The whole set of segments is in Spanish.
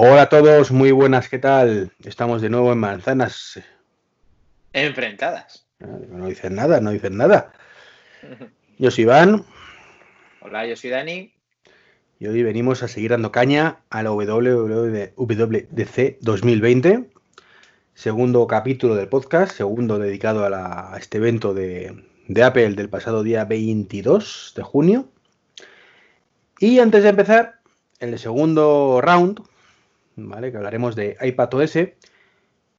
Hola a todos, muy buenas, ¿qué tal? Estamos de nuevo en Manzanas. Enfrentadas. No dicen nada, no dicen nada. Yo soy Iván. Hola, yo soy Dani. Y hoy venimos a seguir dando caña a la WWDC 2020. Segundo capítulo del podcast, segundo dedicado a, este evento de, de Apple del pasado día 22 de junio. Y antes de empezar, en el segundo round, ¿vale? que hablaremos de iPadOS,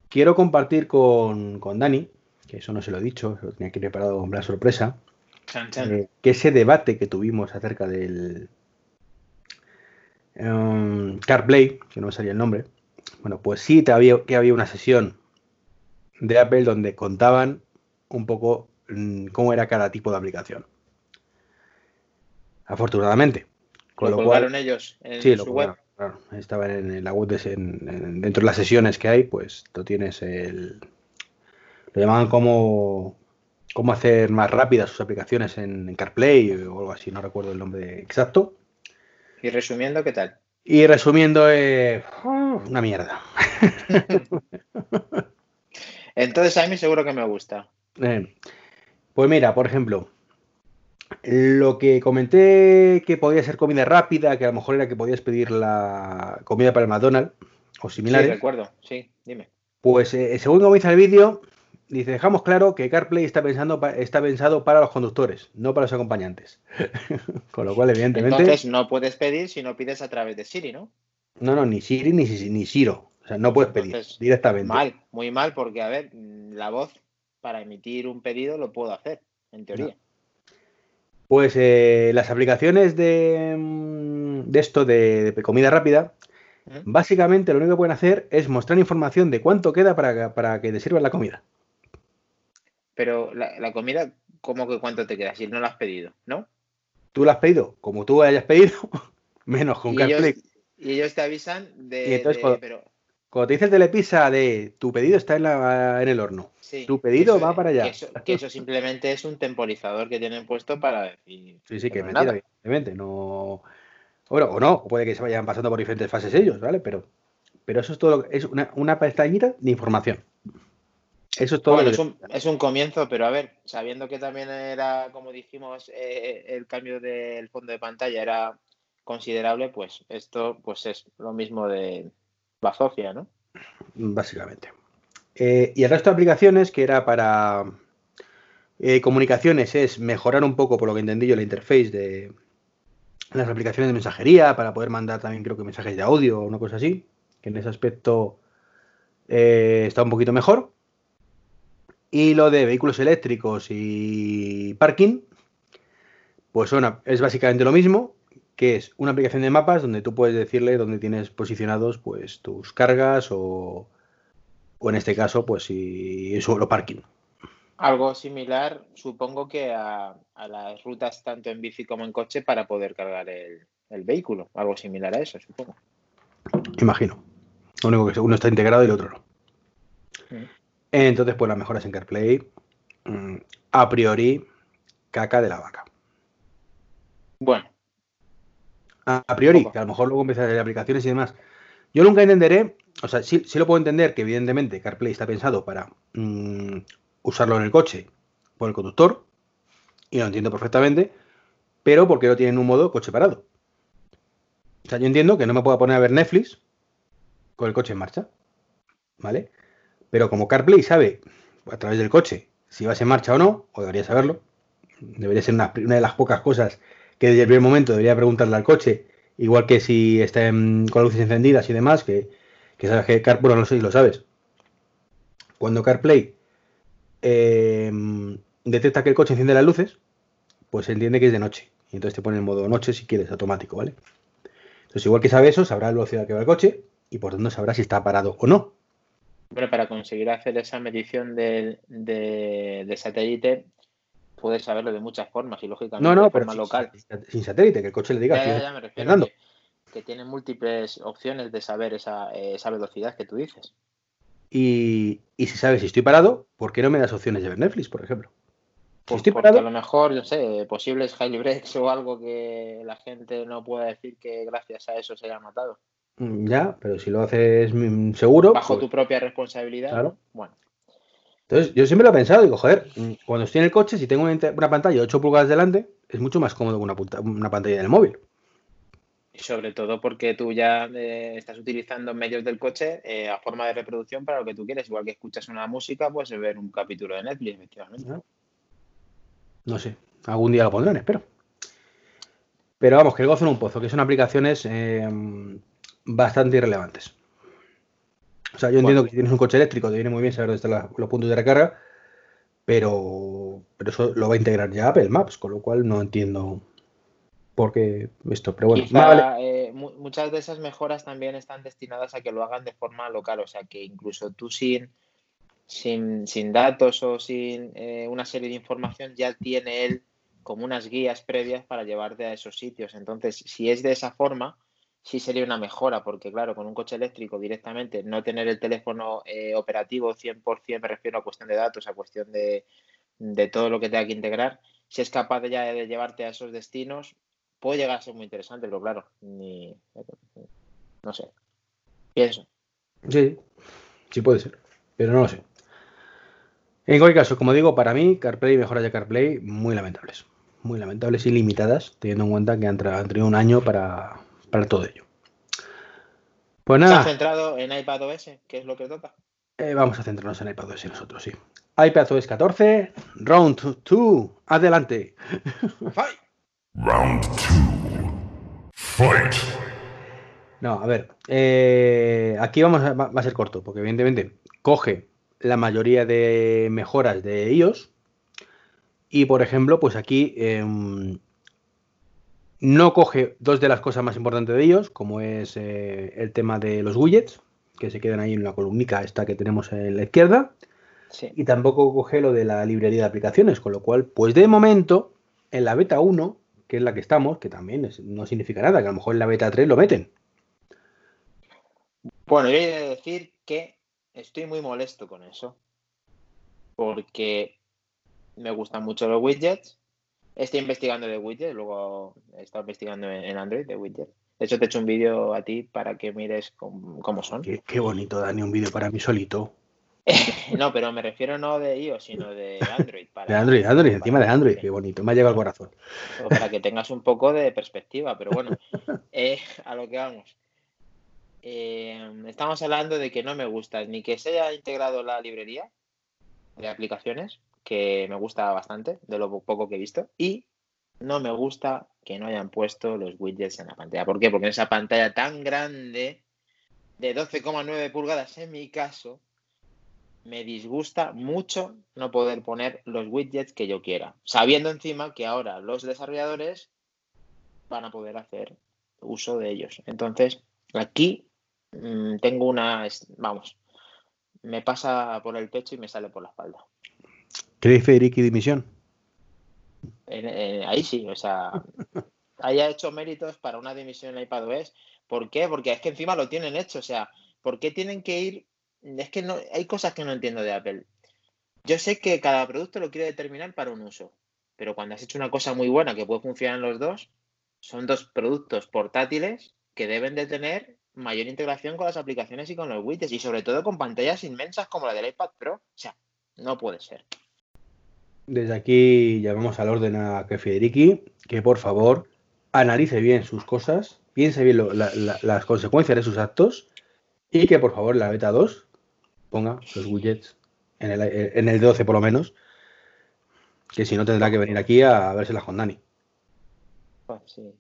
quiero compartir con, Dani, que eso no se lo he dicho, lo tenía aquí preparado con la sorpresa, eh, que ese debate que tuvimos acerca del um, CarPlay, que no me salía el nombre, bueno, pues sí había, que había una sesión de Apple donde contaban un poco mm, cómo era cada tipo de aplicación. Afortunadamente. Con lo, cual, ellos en sí, su web. Claro, estaba en, la web dentro de las sesiones que hay, pues tú tienes el. Lo llamaban como cómo hacer más rápidas sus aplicaciones en, CarPlay o algo así, no recuerdo el nombre exacto. Y resumiendo, ¿qué tal? Y resumiendo, eh, una mierda. Entonces a mí seguro que me gusta. Eh, pues mira, por ejemplo, lo que comenté que podía ser comida rápida, que a lo mejor era que podías pedir la comida para el McDonald's o similares. Sí, recuerdo, sí, dime. Pues eh, según comienza el vídeo, dice, dejamos claro que CarPlay está, pensando, está pensado para los conductores, no para los acompañantes. Con lo cual, evidentemente... Entonces no puedes pedir si no pides a través de Siri, ¿no? No, no, ni Siri ni, ni Siro. O sea, no puedes pedir directamente. Mal, muy mal, porque, a ver, la voz para emitir un pedido lo puedo hacer, en teoría. Pues eh, las aplicaciones de, mm, esto de, comida rápida, básicamente lo único que pueden hacer es mostrar información de cuánto queda para, que te sirvan la comida. Pero la, comida, ¿cómo que cuánto te queda? Si no la has pedido, ¿no? Tú la has pedido, como tú hayas pedido, menos con CarPlay. Y ellos te avisan de. cuando, te dice el telepisa de tu pedido está en, la, en el horno tu pedido va para allá. Que eso, simplemente es un temporizador que tienen puesto para decir. Sí, sí, que mentira, evidentemente. No. Bueno, o no, puede que se vayan pasando por diferentes fases ellos, ¿vale? Pero, pero eso es todo. Es una, una pestañita de información. Eso es todo. Bueno, es, un, es, un, comienzo, pero a ver, sabiendo que también era, como dijimos, eh, el cambio del fondo de pantalla era considerable, pues esto pues es lo mismo de Bazofia, ¿no? Básicamente. Eh, y el resto de aplicaciones, que era para eh, comunicaciones, es mejorar un poco, por lo que entendí yo, la interface de las aplicaciones de mensajería, para poder mandar también creo que mensajes de audio o una cosa así, que en ese aspecto eh, está un poquito mejor. Y lo de vehículos eléctricos y parking, pues es básicamente lo mismo, que es una aplicación de mapas donde tú puedes decirle dónde tienes posicionados pues tus cargas o o en este caso, pues si es solo parking. Algo similar, supongo que a, las rutas tanto en bici como en coche para poder cargar el, vehículo. Algo similar a eso, supongo. Imagino. Lo único que uno está integrado y el otro no. Mm. Entonces, pues las mejoras en CarPlay, mm, a priori, caca de la vaca. Bueno. A, priori, que a lo mejor luego empiezan a aplicaciones y demás. Yo nunca entenderé o sea, sí, lo puedo entender que evidentemente CarPlay está pensado para mm, usarlo en el coche por el conductor, y lo entiendo perfectamente, pero porque no tienen un modo coche parado. O sea, yo entiendo que no me pueda poner a ver Netflix con el coche en marcha, ¿vale? Pero como CarPlay sabe a través del coche si vas en marcha o no, o debería saberlo, debería ser una, de las pocas cosas que desde el primer momento debería preguntarle al coche, igual que si está con luces encendidas y demás, que que sabes que CarPlay, no sé si lo sabes. Cuando CarPlay eh, detecta que el coche enciende las luces, pues entiende que es de noche. Y entonces te pone en modo noche si quieres, automático, ¿vale? Entonces, igual que sabe eso, sabrá la velocidad que va el coche y por tanto sabrá si está parado o no. Pero para conseguir hacer esa medición de, satélite, puedes saberlo de muchas formas y lógicamente no, no, de forma local. Sin satélite, que el coche le diga. Ya, ya, me refiero que tiene múltiples opciones de saber esa, velocidad que tú dices. Y, si sabes si estoy parado, ¿por qué no me das opciones de ver Netflix, por ejemplo? Si pues estoy parado. A lo mejor, yo sé, posibles highly breaks o algo que la gente no pueda decir que gracias a eso se haya matado. Mm, ya, pero si lo haces mm, seguro. Bajo pues tu propia responsabilidad. Claro. Bueno. Entonces, yo siempre lo he pensado, digo, joder, mm, cuando estoy en el coche, si tengo una, pantalla de 8 pulgadas delante, es mucho más cómodo que una, una pantalla del móvil. Y sobre todo porque tú ya eh, estás utilizando medios del coche eh, a forma de reproducción para lo que tú quieres. Igual que escuchas una música, pues ver un capítulo de Netflix, efectivamente. No sé, algún día lo pondrán, espero. Pero vamos, que el gozo en un pozo, que son aplicaciones eh, bastante irrelevantes. O sea, yo entiendo que si tienes un coche eléctrico te viene muy bien saber dónde están los puntos de recarga, pero, pero eso lo va a integrar ya Apple Maps, con lo cual no entiendo por qué esto. Pero bueno, eh, muchas de esas mejoras también están destinadas a que lo hagan de forma local, o sea, que incluso tú sin, sin, sin datos o sin eh, una serie de información ya tiene él como unas guías previas para llevarte a esos sitios. Entonces, si es de esa forma, sí sería una mejora, porque claro, con un coche eléctrico directamente no tener el teléfono eh, operativo 100%, me refiero a cuestión de datos, a cuestión de, todo lo que tenga que integrar, si es capaz de ya de llevarte a esos destinos, puede llegar a ser muy interesante, pero claro, ni, no sé, pienso. Sí, sí puede ser, pero no lo sé. En cualquier caso, como digo, para mí, CarPlay y mejoras de CarPlay muy lamentables muy lamentables y limitadas, teniendo en cuenta que han, tenido un año para, todo ello. Pues nada. ¿Se centrado en iPadOS? ¿Qué es lo que toca? Eh, vamos a centrarnos en iPadOS nosotros, sí. iPadOS 14, Round 2, adelante. Fight. Round 2, Fight. No, a ver, eh, aquí vamos a, va a ser corto, porque evidentemente coge la mayoría de mejoras de iOS, y por ejemplo, pues aquí em, no coge dos de las cosas más importantes de ellos, como es eh, el tema de los widgets, que se quedan ahí en la columnica esta que tenemos en la izquierda. Y tampoco coge lo de la librería de aplicaciones, con lo cual, pues de momento, en la beta 1, que es la que estamos, que también no significa nada, que a lo mejor en la beta 3 lo meten. Bueno, yo he de decir que estoy muy molesto con eso. Porque me gustan mucho los widgets. Estoy investigando de widgets, luego he estado investigando en Android de widgets. De hecho, te he hecho un vídeo a ti para que mires cómo, son. Qué, bonito, Dani, un vídeo para mí solito. no, pero me refiero no de iOS, sino de Android. de Android, Android, encima de Android, qué bonito, me ha llegado al corazón. Para que tengas un poco de perspectiva, pero bueno, eh, a lo que vamos. Eh, estamos hablando de que no me gusta ni que se haya integrado la librería de aplicaciones, que me gusta bastante, de lo poco que he visto. Y no me gusta que no hayan puesto los widgets en la pantalla. ¿Por qué? Porque en esa pantalla tan grande, de 12,9 pulgadas en mi caso, me disgusta mucho no poder poner los widgets que yo quiera. Sabiendo encima que ahora los desarrolladores van a poder hacer uso de ellos. Entonces, aquí mm, tengo una, vamos, me pasa por el pecho y me sale por la espalda. ¿Crees Federici dimisión? ahí sí, o sea, haya hecho méritos para una dimisión en iPadOS. ¿Por qué? Porque es que encima lo tienen hecho, o sea, ¿por qué tienen que ir? Es que no, hay cosas que no entiendo de Apple. Yo sé que cada producto lo quiere determinar para un uso, pero cuando has hecho una cosa muy buena que puede funcionar en los dos, son dos productos portátiles que deben de tener mayor integración con las aplicaciones y con los widgets y sobre todo con pantallas inmensas como la del iPad Pro. O sea, no puede ser. Desde aquí llamamos al orden a que Federici que por favor analice bien sus cosas, piense bien las consecuencias de sus actos y que por favor la beta 2 ponga los widgets en el, en el 12 por lo menos, que si no tendrá que venir aquí a verselas con Dani. Sí,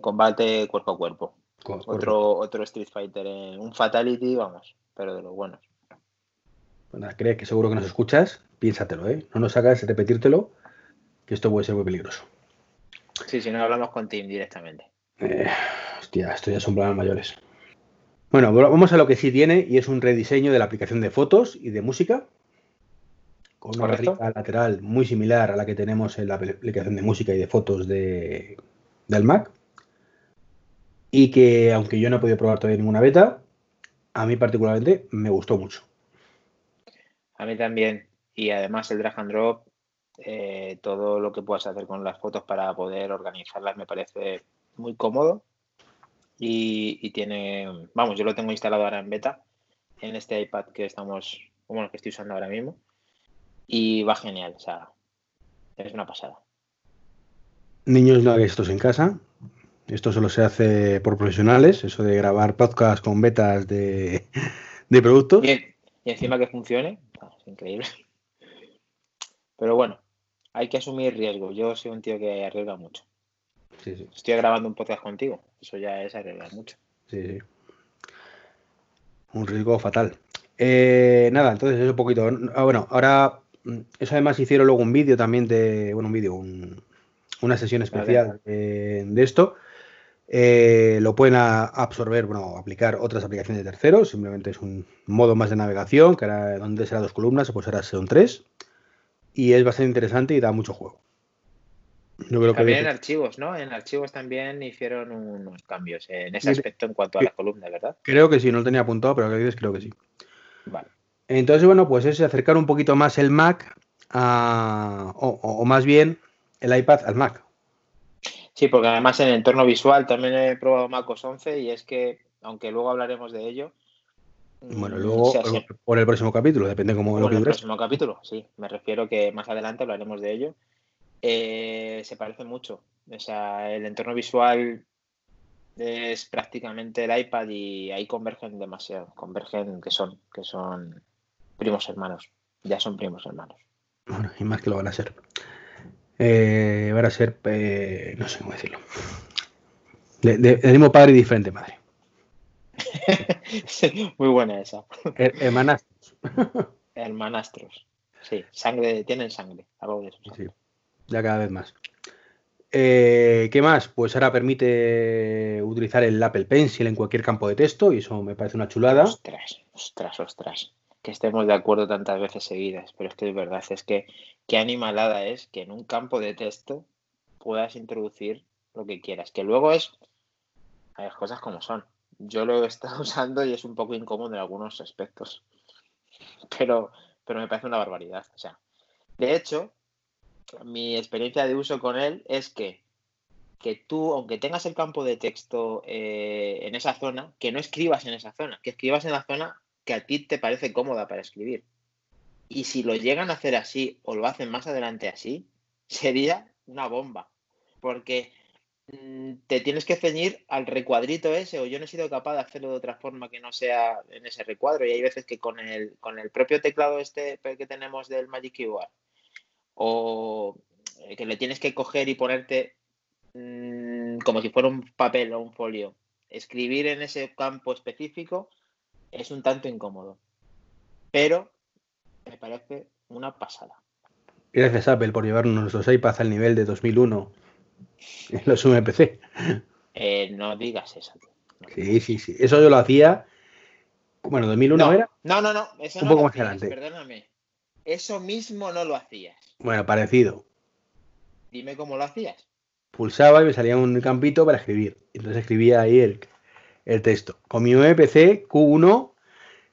combate cuerpo a cuerpo. otro, otro Street Fighter, un Fatality, vamos, pero de los buenos. Bueno, crees que seguro que nos escuchas, piénsatelo, ¿eh? No nos hagas repetírtelo, que esto puede ser muy peligroso. Sí, si no hablamos con Tim directamente. Eh, hostia, esto ya son planes mayores. Bueno, vamos a lo que sí tiene y es un rediseño de la aplicación de fotos y de música. Con una barrita lateral muy similar a la que tenemos en la aplicación de música y de fotos de, del Mac. Y que, aunque yo no he podido probar todavía ninguna beta, a mí particularmente me gustó mucho. A mí también. Y además el drag and drop, eh, todo lo que puedas hacer con las fotos para poder organizarlas me parece muy cómodo. y, tiene, vamos, yo lo tengo instalado ahora en beta, en este iPad que estamos, bueno, que estoy usando ahora mismo, y va genial, o sea, es una pasada. Niños, no hagáis estos en casa. Esto solo se hace por profesionales, eso de grabar podcast con betas de, productos. Y, encima que funcione, increíble. Pero bueno, hay que asumir riesgo. Yo soy un tío que arriesga mucho. Estoy grabando un podcast contigo. Eso ya es arriesgar mucho. Sí, sí. Un riesgo fatal. Eh, nada, entonces es un poquito. Ah, bueno, ahora. Mm, eso además hicieron luego un vídeo también de. Bueno, un vídeo, una sesión especial de, esto. Eh, lo pueden absorber, bueno, aplicar otras aplicaciones de terceros. Simplemente es un modo más de navegación, que ahora donde será dos columnas, pues ahora son tres. Y es bastante interesante y da mucho juego también en archivos, ¿no? En archivos también hicieron unos cambios en ese aspecto en cuanto a la columna, ¿verdad? Creo que sí, no lo tenía apuntado, pero creo que sí. Vale. Entonces, bueno, pues es acercar un poquito más el Mac a, o, más bien el iPad al Mac. Sí, porque además en el entorno visual también he probado Mac OS 11 y es que, aunque luego hablaremos de ello. Bueno, mm, luego por el próximo capítulo, depende cómo lo que el próximo capítulo, sí. Me refiero que más adelante hablaremos de ello eh, se parece mucho. O sea, el entorno visual es prácticamente el iPad y ahí convergen demasiado. Convergen que son, que son primos hermanos. Ya son primos hermanos. Bueno, y más que lo van a ser. Eh, van a ser, eh, no sé cómo decirlo. De, mismo padre y diferente madre. muy buena esa. Hermanastros. Hermanastros. Sí, sangre, tienen sangre, algo de eso. Sí ya cada vez más. Eh, ¿Qué más? Pues ahora permite utilizar el Apple Pencil en cualquier campo de texto y eso me parece una chulada. Ostras, ostras, ostras. Que estemos de acuerdo tantas veces seguidas, pero es que es verdad, es que qué animalada es que en un campo de texto puedas introducir lo que quieras, que luego es hay cosas como son. Yo lo he estado usando y es un poco incómodo en algunos aspectos, pero, pero me parece una barbaridad. O sea, de hecho, mi experiencia de uso con él es que, que tú, aunque tengas el campo de texto eh, en esa zona, que no escribas en esa zona, que escribas en la zona que a ti te parece cómoda para escribir. Y si lo llegan a hacer así o lo hacen más adelante así, sería una bomba. Porque mm, te tienes que ceñir al recuadrito ese, o yo no he sido capaz de hacerlo de otra forma que no sea en ese recuadro. Y hay veces que con el, con el propio teclado este que tenemos del Magic Keyboard o eh, que le tienes que coger y ponerte mm, como si fuera un papel o un folio. Escribir en ese campo específico es un tanto incómodo, pero me parece una pasada. Gracias Apple por llevarnos los iPads al nivel de 2001 en los UMPC. Eh, no digas eso. sí, sí, sí. Eso yo lo hacía. Bueno, 2001 era. No, no, no. un poco más adelante. Perdóname. Eso mismo no lo hacías. Bueno, parecido. Dime cómo lo hacías. Pulsaba y me salía un campito para escribir. Entonces escribía ahí el, el texto. Con mi PC Q1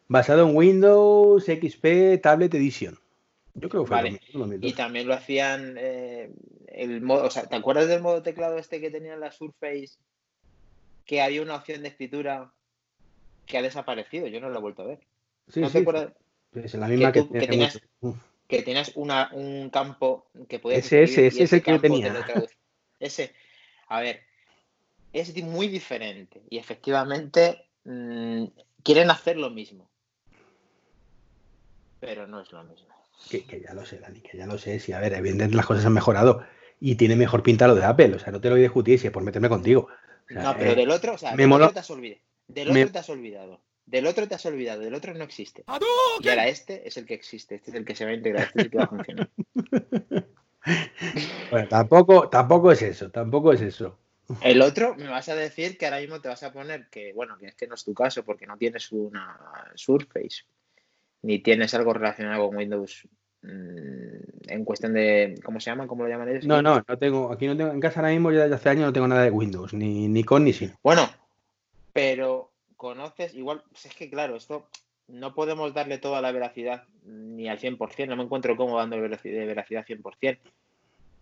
basado en Windows XP Tablet Edition. Yo creo que fue vale. Y también lo hacían eh, el modo, o sea, ¿te acuerdas del modo teclado este que tenía la Surface? Que había una opción de escritura que ha desaparecido, yo no lo he vuelto a ver. Sí, ¿No te acuerdas? Es la misma que, tenías, que tienes una, un campo que puedes. Ese, ese, ese es el que tenía. Ese, a ver, es muy diferente y efectivamente mm, quieren hacer lo mismo. Pero no es lo mismo. Que, ya lo sé, Dani, que ya lo sé. Sí, a ver, evidentemente las cosas han mejorado y tiene mejor pinta lo de Apple. O sea, no te lo voy a discutir si es por meterme contigo. no, pero eh, del otro, o sea, del otro te has olvidado. Del otro te has olvidado. Del otro te has olvidado, del otro no existe. Y ahora este es el que existe, este es el que se va a integrar, este es el que va a funcionar. bueno, tampoco, tampoco es eso, tampoco es eso. El otro, me vas a decir que ahora mismo te vas a poner que, bueno, que es que no es tu caso porque no tienes una Surface, ni tienes algo relacionado con Windows mm, en cuestión de, ¿cómo se llama? ¿Cómo lo llaman ellos? No, no, no tengo, aquí no tengo, en casa ahora mismo ya desde hace años no tengo nada de Windows, ni, ni con ni sin. Bueno, pero conoces, igual, pues es que claro, esto no podemos darle toda la veracidad ni al 100%, no me encuentro cómodo dando de veracidad 100%,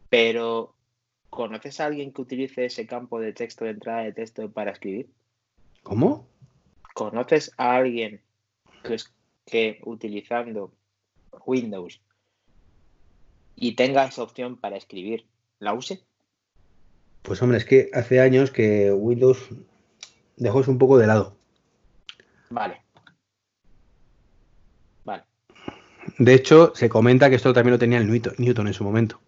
pero ¿conoces a alguien que utilice ese campo de texto, de entrada de texto para escribir? ¿Cómo? ¿Conoces a alguien que, que utilizando Windows y tenga esa opción para escribir, la use? Pues hombre, es que hace años que Windows dejó eso un poco de lado. Vale. Vale. De hecho, se comenta que esto también lo tenía el Newton, en su momento.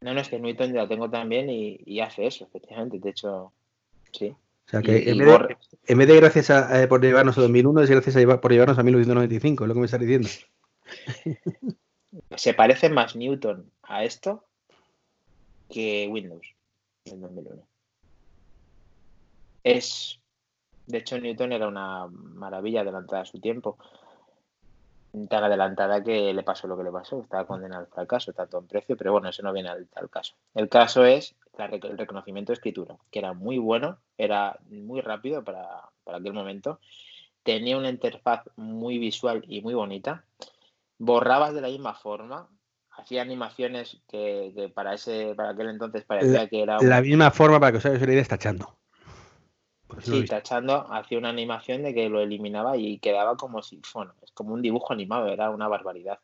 No, no, es que Newton ya lo tengo también y, hace eso, efectivamente. De hecho, sí. O sea que en, vez de, gracias a, por llevarnos a 2001, es gracias a por llevarnos a 1995, es lo que me estás diciendo. Se parece más Newton a esto que Windows en 2001. Es, de hecho, Newton era una maravilla adelantada a su tiempo. Tan adelantada que le pasó lo que le pasó. Estaba condenado al fracaso, tanto en precio, pero bueno, eso no viene al, caso. El caso es el reconocimiento de escritura, que era muy bueno, era muy rápido para, para aquel momento. Tenía una interfaz muy visual y muy bonita borrabas de la misma forma, hacía animaciones que, para ese para aquel entonces parecía que era la misma forma para que os hagáis una idea tachando sí tachando hacía una animación de que lo eliminaba y quedaba como si bueno es como un dibujo animado era una barbaridad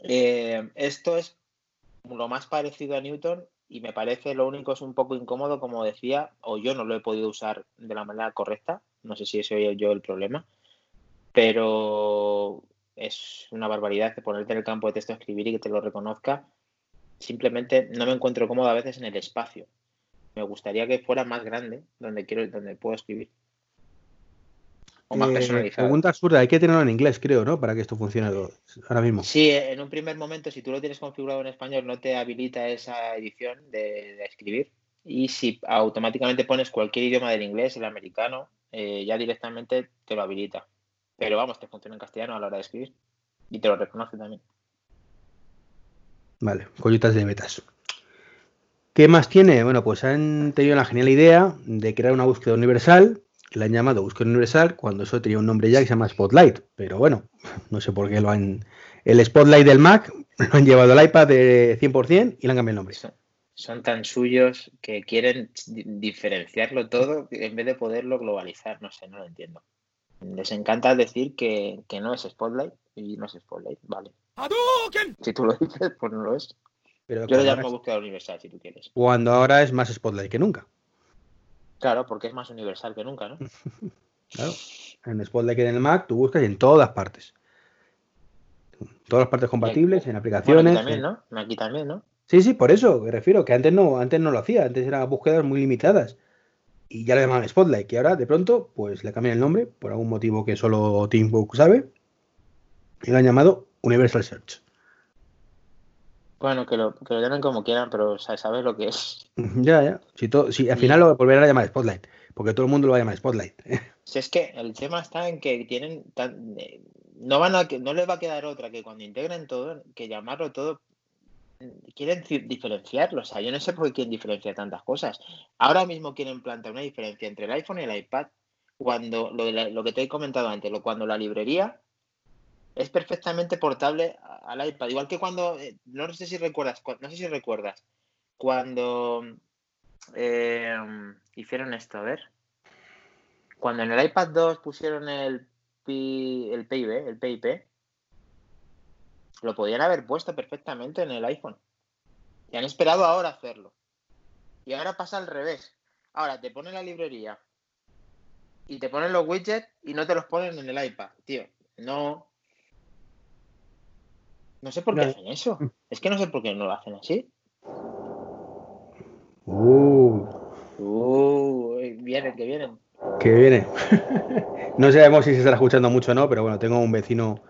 eh, esto es lo más parecido a Newton y me parece lo único es un poco incómodo como decía o yo no lo he podido usar de la manera correcta no sé si ese es yo el problema pero es una barbaridad de ponerte en el campo de texto a escribir y que te lo reconozca. Simplemente no me encuentro cómodo a veces en el espacio. Me gustaría que fuera más grande donde quiero, donde puedo escribir. O más eh, personalizado. Pregunta absurda, hay que tenerlo en inglés, creo, ¿no? Para que esto funcione ahora mismo. Sí, en un primer momento, si tú lo tienes configurado en español, no te habilita esa edición de, escribir. Y si automáticamente pones cualquier idioma del inglés, el americano, eh, ya directamente te lo habilita. Pero vamos, te funciona en castellano a la hora de escribir. Y te lo reconoce también. Vale, collitas de betas. ¿Qué más tiene? Bueno, pues han tenido la genial idea de crear una búsqueda universal, que la han llamado búsqueda universal, cuando eso tenía un nombre ya que se llama Spotlight. Pero bueno, no sé por qué lo han. El Spotlight del Mac lo han llevado al iPad de 100% y le han cambiado el nombre. son tan suyos que quieren diferenciarlo todo en vez de poderlo globalizar. No sé, no lo entiendo. Les encanta decir que, no es Spotlight y no es Spotlight, vale. Si tú lo dices, pues no lo es. Pero Yo lo llamo búsqueda universal, si tú quieres. Cuando ahora es más Spotlight que nunca. Claro, porque es más universal que nunca, ¿no? claro. En Spotlight que en el Mac tú buscas en todas partes. Todas las partes compatibles, en aplicaciones. aquí también, ¿no? Aquí también, ¿no? Sí, sí, por eso me refiero, que antes no, antes no lo hacía, antes eran búsquedas muy limitadas y ya le llamaban Spotlight, que ahora de pronto pues le cambian el nombre por algún motivo que solo Tim Cook sabe y lo han llamado Universal Search. Bueno, que lo, que lo llamen como quieran, pero sabes lo que es. Ya, ya. Si, si al final lo volverán a llamar Spotlight, porque todo el mundo lo va a llamar Spotlight. Si es que el tema está en que tienen tan, eh, no van a no les va a quedar otra que cuando integren todo, que llamarlo todo quieren diferenciarlo. O sea, yo no sé por qué quieren diferenciar tantas cosas. Ahora mismo quieren plantear una diferencia entre el iPhone y el iPad. Cuando lo, que te he comentado antes, lo, cuando la librería es perfectamente portable al iPad. Igual que cuando, eh, no sé si recuerdas, no sé si recuerdas, cuando eh, hicieron esto, a ver. Cuando en el iPad 2 pusieron el, el PIB, el PIP, lo podían haber puesto perfectamente en el iPhone. Y han esperado ahora hacerlo. Y ahora pasa al revés. Ahora te ponen la librería y te ponen los widgets y no te los ponen en el iPad. Tío, no. No sé por qué hacen eso. Es que no sé por qué no lo hacen así. Uh. Uh, vienen, que vienen. Que viene. no sabemos si se estará escuchando mucho o no, pero bueno, tengo un vecino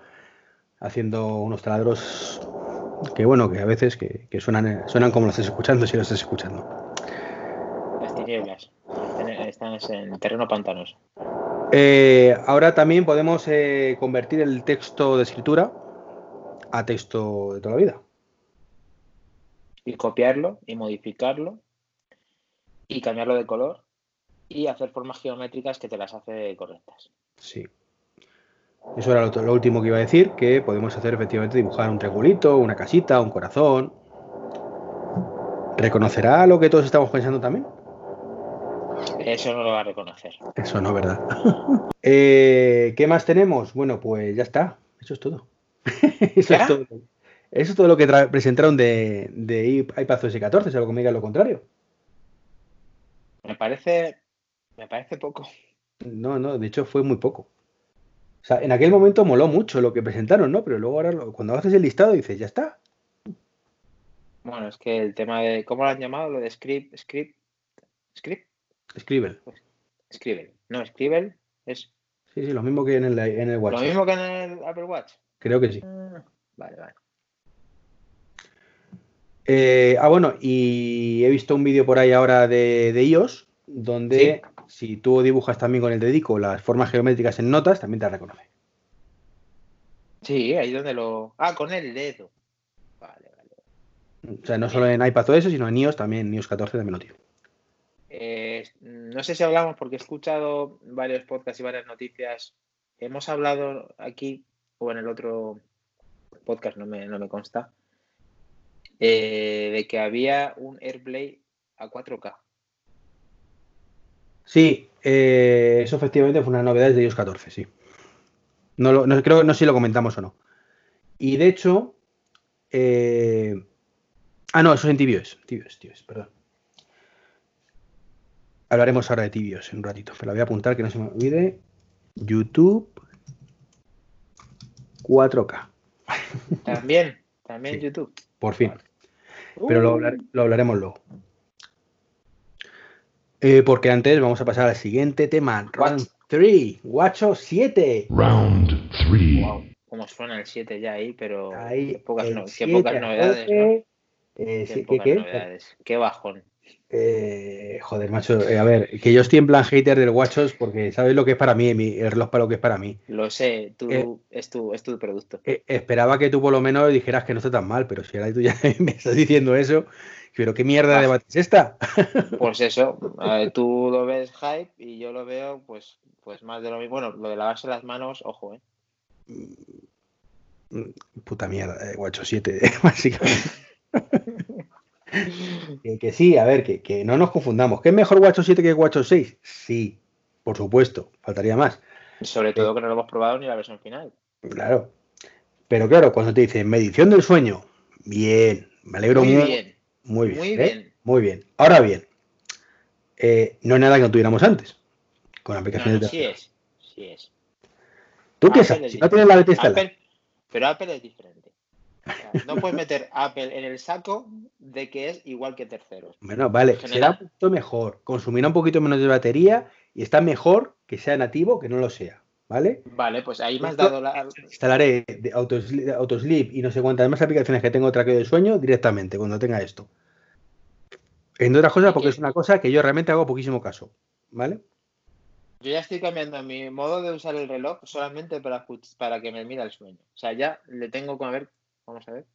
haciendo unos taladros que bueno, que a veces que, suenan, suenan como lo estás escuchando si lo estás escuchando. Las tinieblas están en terreno pantanoso. Eh, ahora también podemos eh, convertir el texto de escritura a texto de toda la vida. Y copiarlo y modificarlo y cambiarlo de color y hacer formas geométricas que te las hace correctas. Sí, eso era lo, último que iba a decir, que podemos hacer efectivamente dibujar un triangulito, una casita, un corazón. ¿Reconocerá lo que todos estamos pensando también? Eso no lo va a reconocer. Eso no, ¿verdad? Eh, ¿Qué más tenemos? Bueno, pues ya está. Eso es todo. Eso es todo. Eso es todo lo que presentaron de, de iPadOS 14, si algo que me diga lo contrario. Me parece. Me parece poco. No, no, de hecho fue muy poco. O sea, en aquel momento moló mucho lo que presentaron, ¿no? Pero luego ahora cuando haces el listado dices, ya está. Bueno, es que el tema de. ¿Cómo lo han llamado? Lo de script. Script. Script. Scribble. Scribble. No, Scribble es. Sí, sí, lo mismo que en el, en el Watch. Lo mismo que en el Apple Watch. Creo que sí. Ah, vale, vale. Eh, ah, bueno, y he visto un vídeo por ahí ahora de, de iOS, donde si tú dibujas también con el dedico las formas geométricas en notas, también te reconoce. Sí, ahí donde lo. Ah, con el dedo. Vale, vale. O sea, no solo en iPad o eso, sino en iOS también, en iOS 14 también lo tiene. Eh, no sé si hablamos porque he escuchado varios podcasts y varias noticias. Hemos hablado aquí o en el otro podcast, no me, no me consta, eh, de que había un AirPlay a 4K. Sí, eh, eso efectivamente fue una novedad de iOS 14, sí. No, lo, no creo no sé si lo comentamos o no. Y de hecho, eh, ah, no, eso es en TVOS, TVOS, TVOS, perdón. Hablaremos ahora de tibios en un ratito, pero la voy a apuntar que no se me olvide. YouTube 4K. También, también YouTube. Por fin. Pero lo, lo hablaremos luego. Eh, porque antes vamos a pasar al siguiente tema. Round 3, Guacho 7. Round 3. Wow, como suena el 7 ya ahí, pero ahí, qué pocas, no, qué pocas novedades, ¿no? Eh, qué, sí, pocas ¿qué, novedades. Qué bajón. Eh, joder, macho, eh, a ver, que yo estoy en plan hater del Watchos porque sabes lo que es para mí, el reloj para lo que es para mí. Lo sé, tú, Eh, es, tu, es tu producto. Esperaba que tú por lo menos dijeras que no está tan mal, pero si ahora tú ya me estás diciendo eso, pero qué mierda de Ah. debate es esta. Pues eso, a ver, tú lo ves hype y yo lo veo pues, pues más de lo mismo. Bueno, lo de lavarse las manos, ojo, ¿eh? Puta mierda, Watcho 7, básicamente. que, que sí, a ver, que, que no nos confundamos. ¿Qué es mejor Watcho 7 que Watcho 6? Sí, por supuesto, faltaría más. Sobre todo que no lo hemos probado ni la versión final. Claro. Pero claro, cuando te dicen medición del sueño, bien, me alegro Muy mu- bien. Muy bien. Muy ¿eh? bien. Muy bien. Ahora bien, eh, no es nada que no tuviéramos antes. Con No, aplicaciones no, de. sí es. Sí es. ¿Tú qué sabes? es Si no tienes la Apple- pero Apple es diferente. No puedes meter Apple en el saco de que es igual que terceros. bueno, vale, será un poquito mejor. Consumirá un poquito menos de batería y está mejor que sea nativo que no lo sea. ¿Vale? Vale, pues ahí me has dado la. Instalaré Autosleep, Autosleep y no sé cuántas más aplicaciones que tengo traqueo de sueño directamente cuando tenga esto. Entre otras cosas, porque es una cosa que yo realmente hago poquísimo caso. ¿Vale? Yo ya estoy cambiando mi modo de usar el reloj solamente para, para que me mida el sueño. O sea, ya le tengo con a ver. Vamos a ver.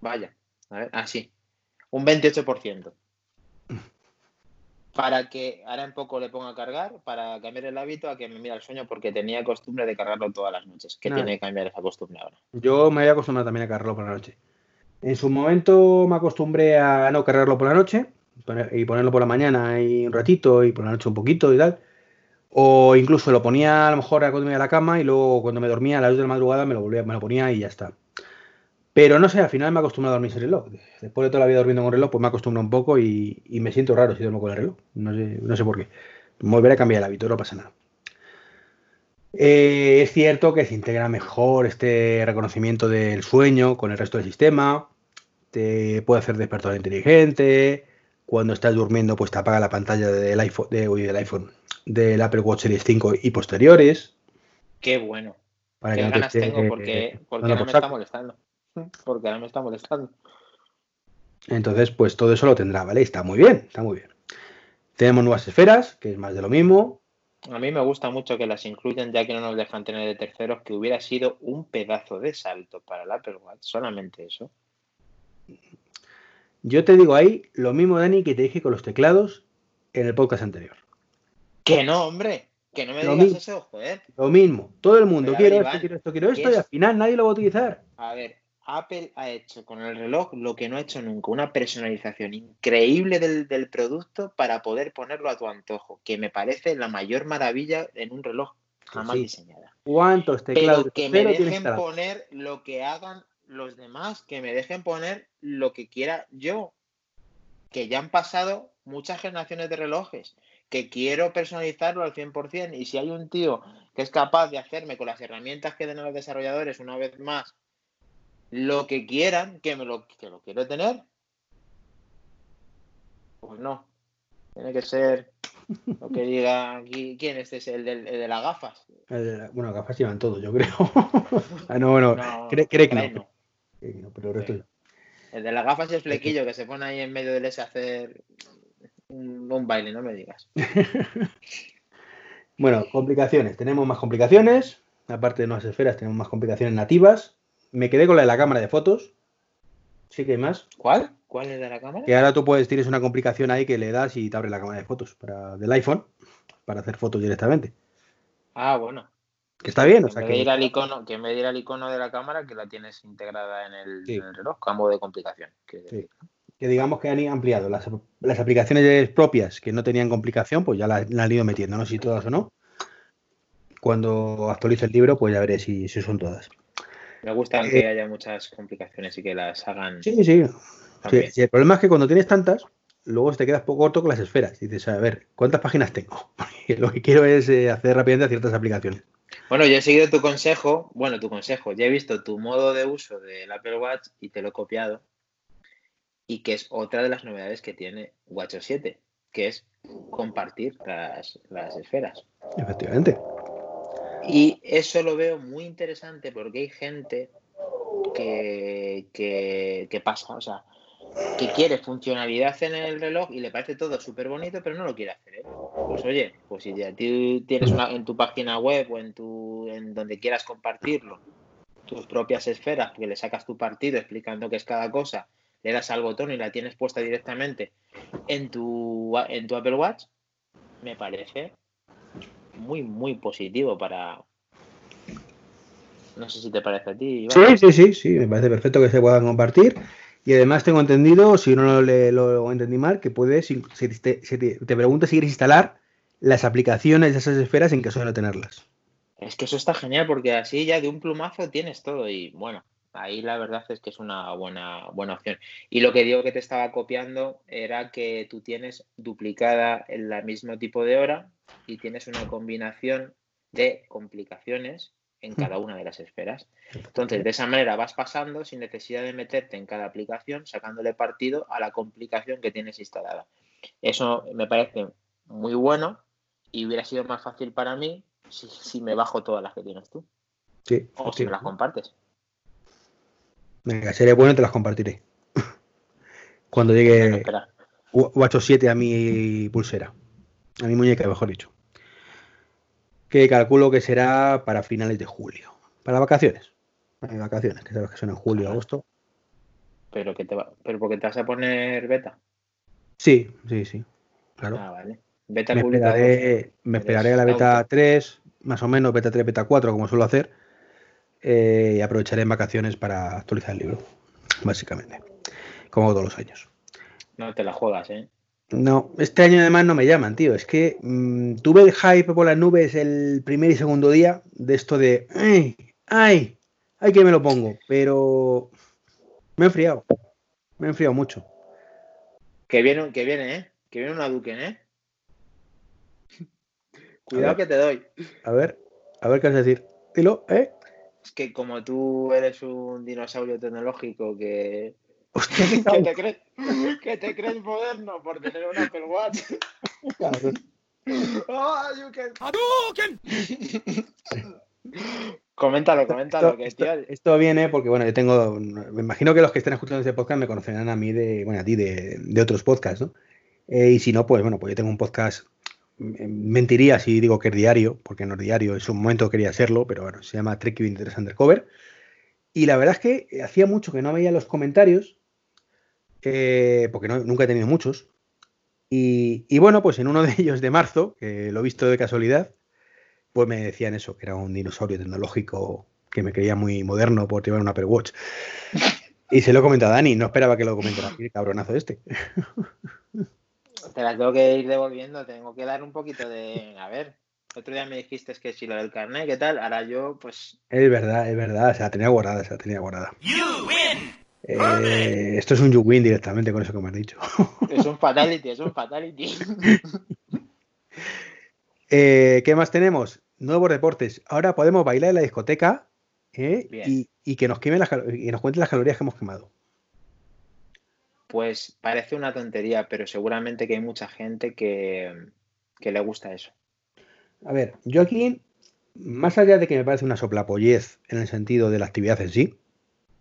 Vaya. A ver. Ah, sí. Un 28%. Para que ahora en poco le ponga a cargar, para cambiar el hábito a que me mida el sueño, porque tenía costumbre de cargarlo todas las noches. Que tiene que cambiar esa costumbre ahora. Yo me había acostumbrado también a cargarlo por la noche. En su momento me acostumbré a no cargarlo por la noche y ponerlo por la mañana y un ratito y por la noche un poquito y tal. O incluso lo ponía a lo mejor a cuando me iba a la cama y luego cuando me dormía a las 2 de la madrugada me lo, volvía, me lo ponía y ya está. Pero no sé, al final me acostumbrado a dormir sin reloj. Después de toda la vida durmiendo con reloj, pues me acostumbro un poco y, me siento raro si duermo con el reloj. No sé, no sé por qué. Volveré a cambiar el hábito, no pasa nada. Eh, es cierto que se integra mejor este reconocimiento del sueño con el resto del sistema. Te puede hacer despertador inteligente. Cuando estás durmiendo, pues te apaga la pantalla del iPhone, de, uy, del iPhone, del Apple Watch Series 5 y posteriores. Qué bueno. Para Qué que no te ganas tengo porque, eh, porque ahora por me está molestando. Porque ahora me está molestando. Entonces, pues todo eso lo tendrá, ¿vale? Está muy bien, está muy bien. Tenemos nuevas esferas, que es más de lo mismo. A mí me gusta mucho que las incluyan ya que no nos dejan tener de terceros, que hubiera sido un pedazo de salto para el Apple Watch, solamente eso. Yo te digo ahí lo mismo, Dani, que te dije con los teclados en el podcast anterior. Que no, hombre, que no me Lo digas eso, joder. Lo mismo. Todo el mundo Pero a quiero ver, esto, Iván, quiero esto, quiero esto, ¿qué y al final nadie lo va a utilizar. A ver, Apple ha hecho con el reloj lo que no ha hecho nunca, una personalización increíble del, producto para poder ponerlo a tu antojo, que me parece la mayor maravilla en un reloj jamás diseñada. ¿Cuántos teclados? Pero que me dejen poner lo que hagan los demás, que me dejen poner lo que quiera yo, que ya han pasado muchas generaciones de relojes, que quiero personalizarlo al 100% y si hay un tío que es capaz de hacerme con las herramientas que den los desarrolladores una vez más lo que quieran, que me lo, que lo quiero tener, pues no. Tiene que ser lo que diga aquí. ¿Quién? Este es el, de las gafas. bueno, gafas llevan todo, yo creo. ah, no, bueno, cree, que no. Pero el resto El de las gafas y el flequillo que se pone ahí en medio del S a hacer un, un baile, no me digas. bueno, complicaciones. Tenemos más complicaciones. Aparte de nuevas esferas, tenemos más complicaciones nativas me quedé con la de la cámara de fotos. Sí que hay más. ¿Cuál? ¿Cuál es de la cámara? Que ahora tú puedes, tienes una complicación ahí que le das y te abre la cámara de fotos para, del iPhone para hacer fotos directamente. Ah, bueno. Que está bien, o sea que... Ir al icono, que en vez de ir al icono de la cámara, que la tienes integrada en el, reloj, cambio de complicación. Que... que digamos que han ampliado las, aplicaciones propias que no tenían complicación, pues ya las, han ido metiendo, no sé si todas o no. Cuando actualice el libro, pues ya veré si son todas. Me gusta que haya muchas complicaciones y que las hagan. Sí, sí. sí. el problema es que cuando tienes tantas, luego te quedas poco corto con las esferas. Y dices, a ver, ¿cuántas páginas tengo? Porque lo que quiero es eh, hacer rápidamente ciertas aplicaciones. Bueno, yo he seguido tu consejo, bueno, tu consejo, ya he visto tu modo de uso del Apple Watch y te lo he copiado. Y que es otra de las novedades que tiene WatchOS 7, que es compartir las, las esferas. Efectivamente. Y eso lo veo muy interesante porque hay gente que, que, pasa, o sea, que quiere funcionalidad en el reloj y le parece todo súper bonito, pero no lo quiere hacer. ¿eh? Pues oye, pues si ya tienes una, en tu página web o en, tu, en donde quieras compartirlo, tus propias esferas, que le sacas tu partido explicando qué es cada cosa, le das al botón y la tienes puesta directamente en tu, en tu Apple Watch, me parece muy, muy positivo para. No sé si te parece a ti. Sí, sí, sí, sí, me parece perfecto que se puedan compartir. Y además tengo entendido, si no lo, lo entendí mal, que puedes, si te, te, pregunta si quieres instalar las aplicaciones de esas esferas en caso de no tenerlas. Es que eso está genial porque así ya de un plumazo tienes todo y bueno, ahí la verdad es que es una buena, buena opción. Y lo que digo que te estaba copiando era que tú tienes duplicada el mismo tipo de hora y tienes una combinación de complicaciones en cada una de las esferas. Entonces, de esa manera vas pasando sin necesidad de meterte en cada aplicación, sacándole partido a la complicación que tienes instalada. Eso me parece muy bueno y hubiera sido más fácil para mí si, me bajo todas las que tienes tú. Sí, o si me las compartes. Venga, seré bueno y te las compartiré. Cuando llegue WatchOS 7 a mi pulsera. A mi muñeca, mejor dicho. Que calculo que será para finales de julio. Para vacaciones. Para vacaciones, que sabes que son en julio, agosto. Pero que te va, pero porque te vas a poner beta. Sí, sí, sí. Claro. Ah, vale. Beta me esperaré, me esperaré a la beta 3, más o menos, beta 3, beta 4, como suelo hacer. Eh, y aprovecharé en vacaciones para actualizar el libro, básicamente. Como todos los años. No te la juegas, ¿eh? No, este año además no me llaman, tío. Es que mm, tuve el hype por las nubes el primer y segundo día de esto de ¡ay! ¡ay! ¡ay que me lo pongo! Pero me he enfriado. Me he enfriado mucho. Que viene, que viene, ¿eh? Que viene una Duque, ¿eh? Cuidado que te doy. A ver, a ver qué vas a decir. Dilo, ¿eh? Es que como tú eres un dinosaurio tecnológico que ¿Qué te crees? ¿Qué te crees moderno por tener un Apple Watch? ¡Oh, coméntalo, coméntalo. Esto, que esto, viene porque, bueno, yo tengo. Me imagino que los que estén escuchando este podcast me conocerán a mí de. Bueno, a ti de, de otros podcasts, ¿no? Eh, y si no, pues bueno, pues yo tengo un podcast. Mm, mentiría si digo que es diario, porque no es diario, en su momento quería serlo, pero bueno, se llama Trek 23 Undercover. Y la verdad es que hacía mucho que no veía los comentarios eh, porque nunca he tenido muchos. Y, bueno, pues en uno de ellos de marzo, que lo he visto de casualidad, pues me decían eso, que era un dinosaurio tecnológico que me creía muy moderno por llevar un Apple Watch. Y se lo he comentado a Dani, no esperaba que lo comentara el cabronazo este. Te las tengo que ir devolviendo, tengo que dar un poquito de. A ver, otro día me dijiste que si lo del carnet, ¿qué tal? Ahora yo, pues. Es verdad, es verdad, se la tenía guardada, se la tenía guardada. Eh, esto es un you win directamente con eso que me has dicho. Es un fatality, es un fatality. Eh, ¿Qué más tenemos? Nuevos deportes. Ahora podemos bailar en la discoteca ¿eh? y, y, que nos quemen las y nos cuenten las calorías que hemos quemado. Pues parece una tontería, pero seguramente que hay mucha gente que, que le gusta eso. A ver, yo aquí, más allá de que me parece una soplapollez en el sentido de la actividad en sí,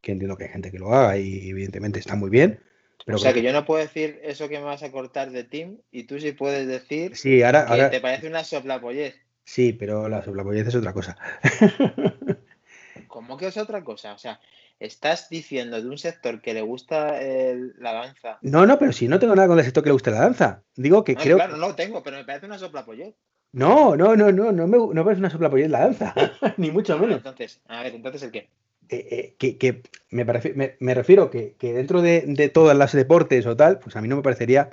que entiendo que hay gente que lo haga y evidentemente está muy bien. Pero o sea, que yo no puedo decir eso que me vas a cortar de Tim y tú sí puedes decir sí, ahora, que ahora... te parece una soplapollez. Sí, pero la soplapollez es otra cosa. ¿Cómo que es otra cosa? O sea, estás diciendo de un sector que le gusta el, la danza. No, no, pero si no tengo nada con el sector que le guste la danza. Digo que no, creo. Claro, no lo tengo, pero me parece una soplapollez. No, no, no, no, no me, no parece una soplapollez la danza, ni mucho menos. entonces, a ver, entonces el qué. Eh, eh, que, que me, parece, me, me, refiero que, que dentro de, de, todas las deportes o tal, pues a mí no me parecería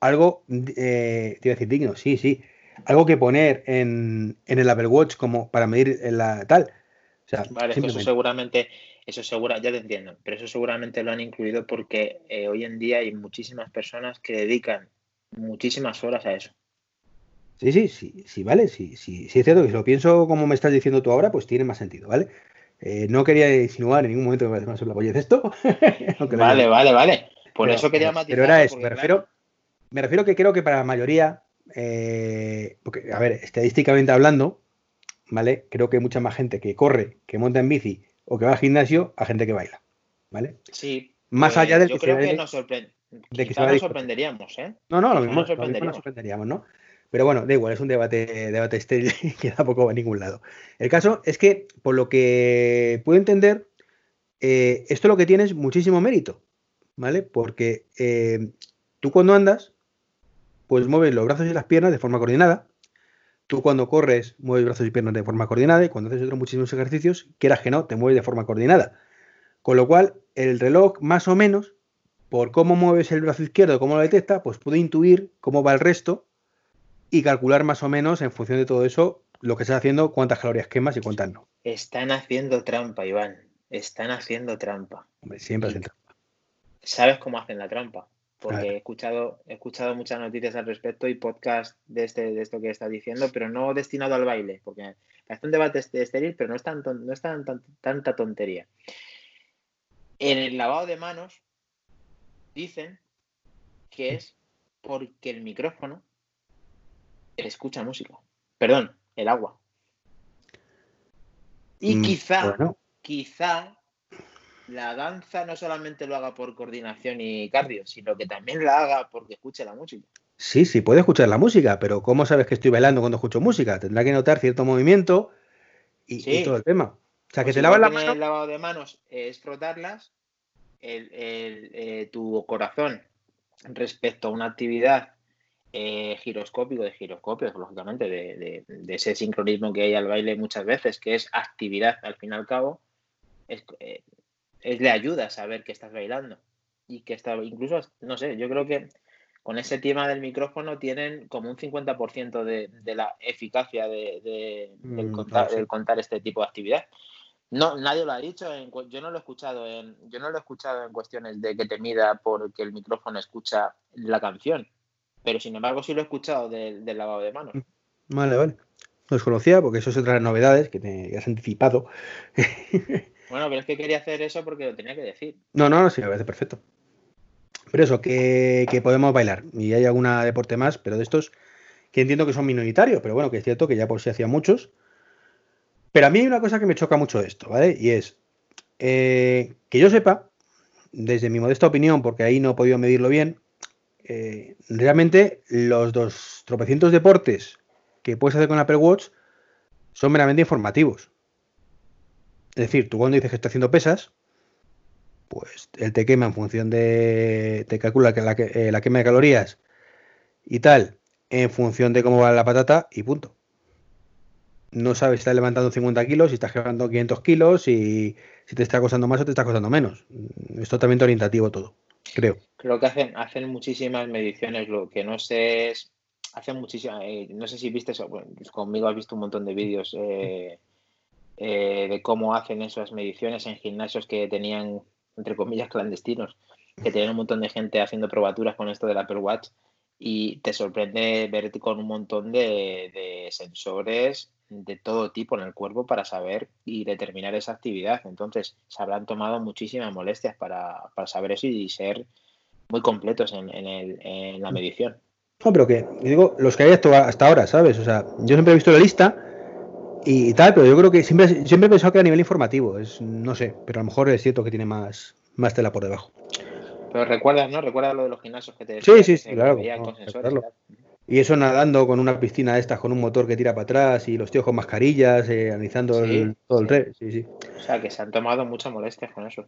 algo, eh, te iba a decir digno, sí, sí, algo que poner en, en el Apple Watch como para medir la tal. O sea, vale, eso seguramente, eso segura, ya te entiendo, pero eso seguramente lo han incluido porque eh, hoy en día hay muchísimas personas que dedican muchísimas horas a eso. Sí, sí, sí, sí, vale, sí, sí, sí es cierto que si lo pienso como me estás diciendo tú ahora, pues tiene más sentido, ¿vale? Eh, no quería insinuar en ningún momento que me parece una soplapollez esto. vale, vale, vale. Por pero, eso quería matizar. Pero era eso, me refiero, me refiero que creo que para la mayoría, eh, porque, a ver, estadísticamente hablando, ¿vale? Creo que hay mucha más gente que corre, que monta en bici o que va al gimnasio a gente que baila, ¿vale? Sí. Más pues allá del yo que creo que nos, sorprende. de que nos sorprenderíamos, ¿eh? No, no, lo mismo, nos lo mismo sorprenderíamos. nos sorprenderíamos, ¿no? Pero bueno, da igual, es un debate, debate estéril que tampoco va a ningún lado. El caso es que, por lo que puedo entender, eh, esto lo que tiene es muchísimo mérito, ¿vale? Porque eh, tú cuando andas, pues mueves los brazos y las piernas de forma coordinada. Tú cuando corres, mueves brazos y piernas de forma coordinada. Y cuando haces otros muchísimos ejercicios, quieras que no, te mueves de forma coordinada. Con lo cual, el reloj, más o menos, por cómo mueves el brazo izquierdo, cómo lo detecta, pues puede intuir cómo va el resto y calcular más o menos en función de todo eso lo que estás haciendo, cuántas calorías quemas y cuántas no. Están haciendo trampa, Iván. Están haciendo trampa. Hombre, siempre hacen trampa. ¿Sabes cómo hacen la trampa? Porque Claro. he escuchado, he escuchado muchas noticias al respecto y podcast de, este, de esto que estás diciendo, pero no destinado al baile, porque parece un debate est- estéril, pero no es, tan, no es tan, tan- tanta tontería. En el lavado de manos dicen que es porque el micrófono escucha música. Perdón, el agua. Y Mm, quizá, Bueno, quizá la danza no solamente lo haga por coordinación y cardio, sino que también la haga porque escuche la música. sí, sí, puede escuchar la música, pero ¿cómo sabes que estoy bailando cuando escucho música? Tendrá que notar cierto movimiento y, todo el tema. O sea, que Pues te lavas la mano. El lavado de manos es frotarlas, el- el, eh, tu corazón respecto a una actividad eh, giroscópico, de giroscopio, lógicamente, de, de- de ese sincronismo que hay al baile muchas veces, que es actividad al fin y al cabo, es, eh, es- le ayuda a saber que estás bailando. Y que está, incluso, no sé, yo creo que con ese tema del micrófono tienen como un 50% de, de la eficacia de, del, Mm, contar, del contar este tipo de actividad. No, nadie lo ha dicho, en yo no lo he escuchado en, yo no lo he escuchado en cuestiones de que te mida porque el micrófono escucha la canción, pero sin embargo sí lo he escuchado del, del lavado de manos. Vale, vale. No los conocía porque eso es otra de las novedades que te has anticipado. Bueno, pero es que quería hacer eso porque lo tenía que decir. No, no, no, sí, me parece perfecto. Pero eso, que, que podemos bailar. Y hay algún deporte más, pero de estos que entiendo que son minoritarios, pero bueno, que es cierto que ya por sí hacía muchos. Pero a mí hay una cosa que me choca mucho de esto, ¿vale? Y es eh, que yo sepa, desde mi modesta opinión, porque ahí no he podido medirlo bien, eh, realmente los dos tropecientos deportes que puedes hacer con Apple Watch son meramente informativos. Es decir, tú cuando dices que está haciendo pesas, pues él te quema en función de. te calcula que la, eh, la quema de calorías y tal, en función de cómo va la patata y punto. no sabes si estás levantando 50 kilos, si estás levantando 500 kilos, y si te está costando más o te está costando menos. Es totalmente orientativo todo, creo. Creo que hacen, hacen muchísimas mediciones, lo que no sé es, hacen muchísimas, eh, no sé si viste eso, pues conmigo has visto un montón de vídeos eh, eh, de cómo hacen esas mediciones en gimnasios que tenían, entre comillas, clandestinos, que tenían un montón de gente haciendo probaturas con esto del Apple Watch y te sorprende verte con un montón de, sensores de todo tipo en el cuerpo para saber y determinar esa actividad. Entonces, se habrán tomado muchísimas molestias para, para saber eso y ser muy completos en, en, el, en la medición. No, pero que, digo, los que hay hasta ahora, ¿sabes? O sea, yo siempre he visto la lista y tal, pero yo creo que siempre, siempre he pensado que a nivel informativo, es, no sé, pero a lo mejor es cierto que tiene más, más tela por debajo. Pero recuerdas, ¿no? Recuerdas lo de los gimnasios que te Sí, sí, sí, claro, no, sensores y eso nadando con una piscina de estas, con un motor que tira para atrás y los tíos con mascarillas, eh, analizando Sí, el- todo el sí. red. Sí, sí. O sea, que se han tomado muchas molestias con eso.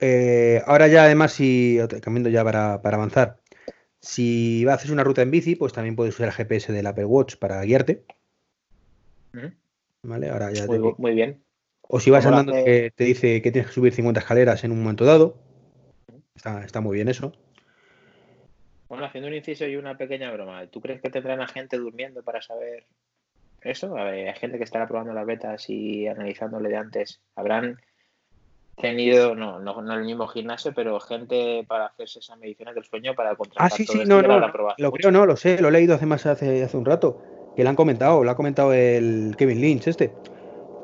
Eh, ahora ya además, si cambiando ya para, para avanzar, si haces una ruta en bici, pues también puedes usar el GPS del Apple Watch para guiarte. ¿Vale? Ahora ya Muy, te- bu- muy bien. O si vas ¿Cómo lo andando, hace? te dice que tienes que subir 50 escaleras en un momento dado. Está, está muy bien eso. Bueno, haciendo un inciso y una pequeña broma, ¿tú crees que tendrán a gente durmiendo para saber eso? A ver, hay gente que estará probando las betas y analizándole de antes. ¿Habrán tenido, no, no, no el mismo gimnasio, pero gente para hacerse esas mediciones del sueño para contratar Ah, sí, todo sí, no, no, no, lo creo, no, lo sé, lo he leído hace más hace, hace un rato, que lo han comentado, lo ha comentado el Kevin Lynch este,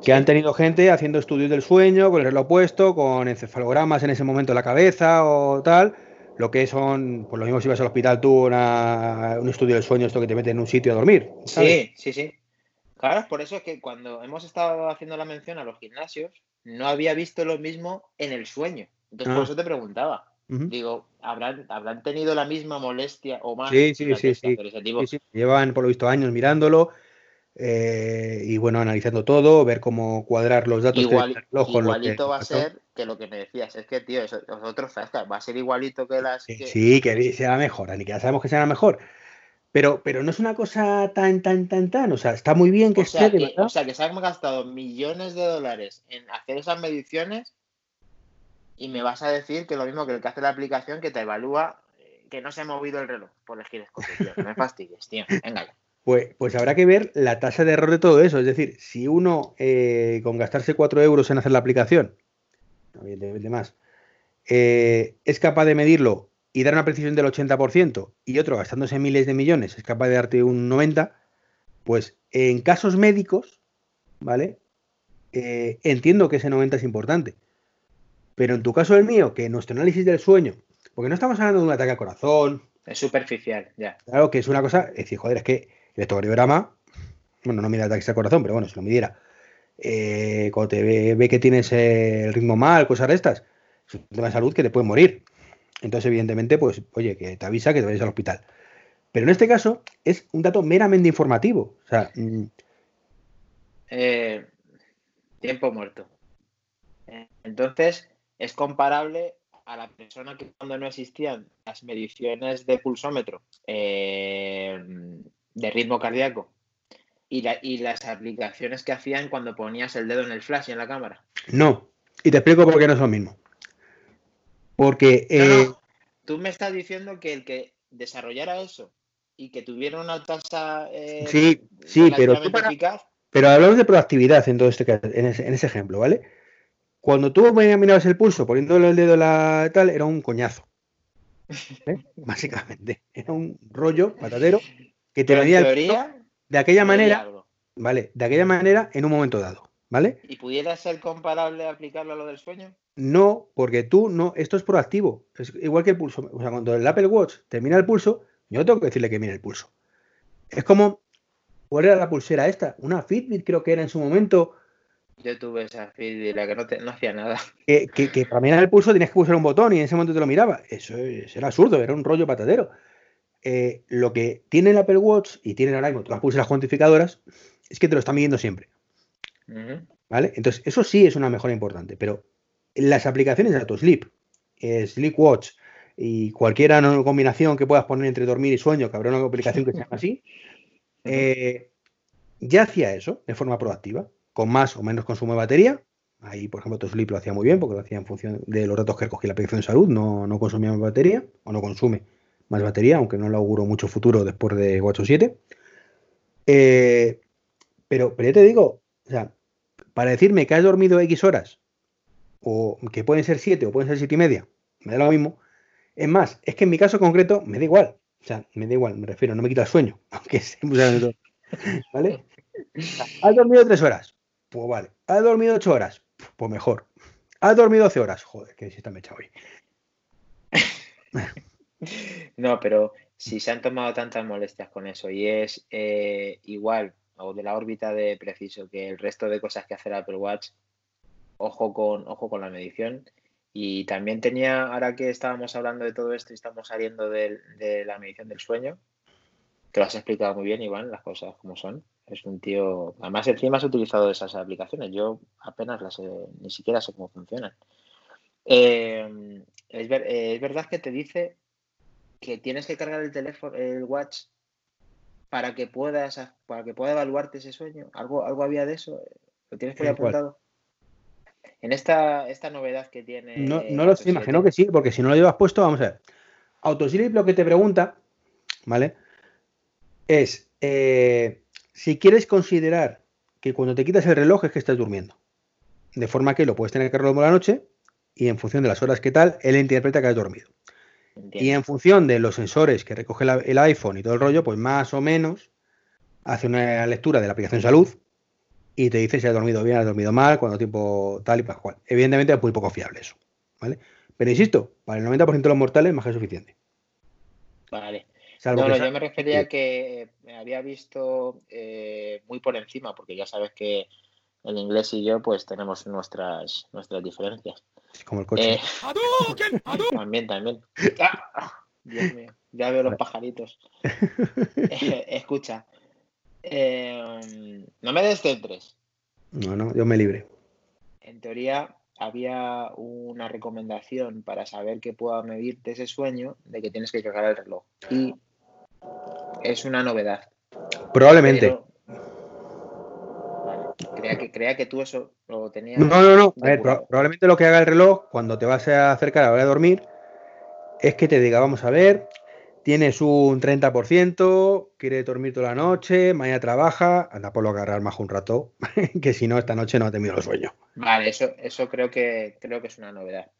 que han tenido gente haciendo estudios del sueño, con el reloj puesto, con encefalogramas en ese momento en la cabeza o tal, lo que son, pues lo mismo si vas al hospital tú, una- un estudio del sueño, esto que te meten en un sitio a dormir, ¿sabes? Sí, sí, sí. Claro, por eso es que cuando hemos estado haciendo la mención a los gimnasios, no había visto lo mismo en el sueño. Entonces, Ah. por eso te preguntaba. Digo, ¿habrán, ¿habrán tenido la misma molestia o más Sí, sí? Sí, sí, Llevan, por lo visto, años mirándolo eh, y, bueno, analizando todo, ver cómo cuadrar los datos Igual- que reloj con lo que igualito va a ser que lo que me decías, es que, tío, eso- va a ser igualito que las Sí, que... Sí, que será mejor, ni que ya sabemos que será mejor. Pero, pero no es una cosa tan, tan, tan, tan. O sea, está muy bien que O esté, que, o sea, que se han gastado millones de dólares en hacer esas mediciones y me vas a decir que lo mismo que el que hace la aplicación que te evalúa eh, que no se ha movido el reloj por el giroscopio, tío. No me fastidies, tío. Venga ya. Pues, pues habrá que ver la tasa de error de todo eso. Es decir, si uno eh, con gastarse 4 euros en hacer la aplicación, evidentemente más, eh, es capaz de medirlo y dar una precisión del 80%, y otro gastándose miles de millones es capaz de darte un 90%, pues en casos médicos, ¿vale? Eh, entiendo que ese 90 es importante. Pero en tu caso el mío, que nuestro análisis del sueño, porque no estamos hablando de un ataque al corazón, Es superficial, ya. Claro que es una cosa, es decir, joder, es que electrocardiograma, bueno, no mira ataques al corazón, pero bueno, si lo midiera, eh, cuando te ve, ve que tienes el ritmo mal, cosas de estas, es un tema de salud que te puede morir. Entonces, evidentemente, pues, oye, que te avisa que te vayas al hospital. Pero en este caso es un dato meramente informativo. O sea, mm, Eh, tiempo muerto. Entonces, es comparable a la persona que cuando no existían las mediciones de pulsómetro eh, de ritmo cardíaco y, la- y las aplicaciones que hacían cuando ponías el dedo en el flash y en la cámara. no. Y te explico por qué no es lo mismo. Porque eh, no, Tú me estás diciendo que el que desarrollara eso y que tuviera una tasa eh, Sí, sí, pero tú relativamente para- eficaz, Pero hablamos de proactividad en todo este caso, en ese, en ese ejemplo, ¿vale? Cuando tú mirabas el pulso poniéndole el dedo la tal, era un coñazo. ¿eh? Básicamente. Era un rollo patatero que te en medía el teoría de aquella manera, algo. ¿vale? De aquella manera en un momento dado, ¿vale? ¿Y pudiera ser comparable aplicarlo a lo del sueño? No, porque tú no, esto es proactivo. Es igual que el pulso. O sea, cuando el Apple Watch te mira el pulso, yo tengo que decirle que mire el pulso. Es como, ¿cuál era la pulsera esta? Una Fitbit creo que era en su momento. Yo tuve esa Fitbit, la que no, te- no hacía nada. que, que- que para mirar el pulso tenías que pulsar un botón y en ese momento te lo miraba. Eso, es- era absurdo, era un rollo patadero. Eh, lo que tiene el Apple Watch y tienen ahora mismo todas las pulseras cuantificadoras es que te lo está midiendo siempre. ¿Vale? Entonces, eso sí es una mejora importante, pero las aplicaciones de AutoSleep, eh, Sleep Watch y cualquier combinación que puedas poner entre dormir y sueño, que habrá una aplicación que se llama así, eh, ya hacía eso de forma proactiva, con más o menos consumo de batería. Ahí, por ejemplo, Toslip lo hacía muy bien porque lo hacía en función de los datos que recogía la aplicación de salud, no, no consumía más batería o no consume más batería, aunque no le auguro mucho futuro después de 8 7. Eh, pero, pero ya te digo, para decirme que has dormido X horas, o que pueden ser 7 o pueden ser 7 y media, me da lo mismo. Es más, es que en mi caso concreto me da igual. O sea, me da igual, me refiero, no me quita el sueño, aunque se ¿Vale? ¿Has dormido 3 horas? Pues vale. ¿Has dormido 8 horas? Pues mejor. ¿Has dormido 12 horas? Joder, que si está mecha hoy. No, pero si se han tomado tantas molestias con eso y es eh, igual o de la órbita de preciso que el resto de cosas que hace el Apple Watch, ojo con, ojo con la medición. Y también tenía, ahora que estábamos hablando de todo esto y estamos saliendo de, la medición del sueño, que lo has explicado muy bien, Iván, las cosas como son. Es un tío. Además, encima has utilizado esas aplicaciones. Yo apenas las ni siquiera sé cómo funcionan. Eh, es, es, verdad que te dice que tienes que cargar el teléfono, el watch, para que puedas, para que pueda evaluarte ese sueño. ¿Algo, algo había de eso? ¿Lo tienes que ir apuntado? En esta, esta novedad que tiene. No, no lo sé, imagino que sí, porque si no lo llevas puesto, vamos a ver. Autosleep lo que te pregunta, ¿vale? Es eh, si quieres considerar que cuando te quitas el reloj es que estás durmiendo. De forma que lo puedes tener cargado por la noche y en función de las horas que tal, él interpreta que has dormido. Y en función de los sensores que recoge el iPhone y todo el rollo, pues más o menos hace una lectura de la aplicación salud y te dice si has dormido bien, has dormido mal, cuánto tiempo tal y para cual. Evidentemente es muy poco fiable eso, ¿vale? Pero insisto, para el 90% de los mortales más que suficiente. Vale. no, no, yo me refería a que había visto eh, muy por encima, porque ya sabes que el inglés y yo pues tenemos nuestras, nuestras diferencias. Como el coche. Eh, también, también. Dios mío, ya veo los pajaritos. Eh, escucha, eh, no me descentres. No, no, yo me libre. En teoría había una recomendación para saber que pueda medirte ese sueño de que tienes que cargar el reloj. Y es una novedad. Probablemente. Crea que tú eso lo tenías. No, no, no. A ver, probablemente lo que haga el reloj cuando te vas a acercar a la hora de dormir es que te diga, vamos a ver, tienes un 30%, quiere dormir toda la noche, mañana trabaja, anda por lo agarrar más un rato, que si no, esta noche no ha tenido el sueño. Vale, eso, eso creo que creo que es una novedad.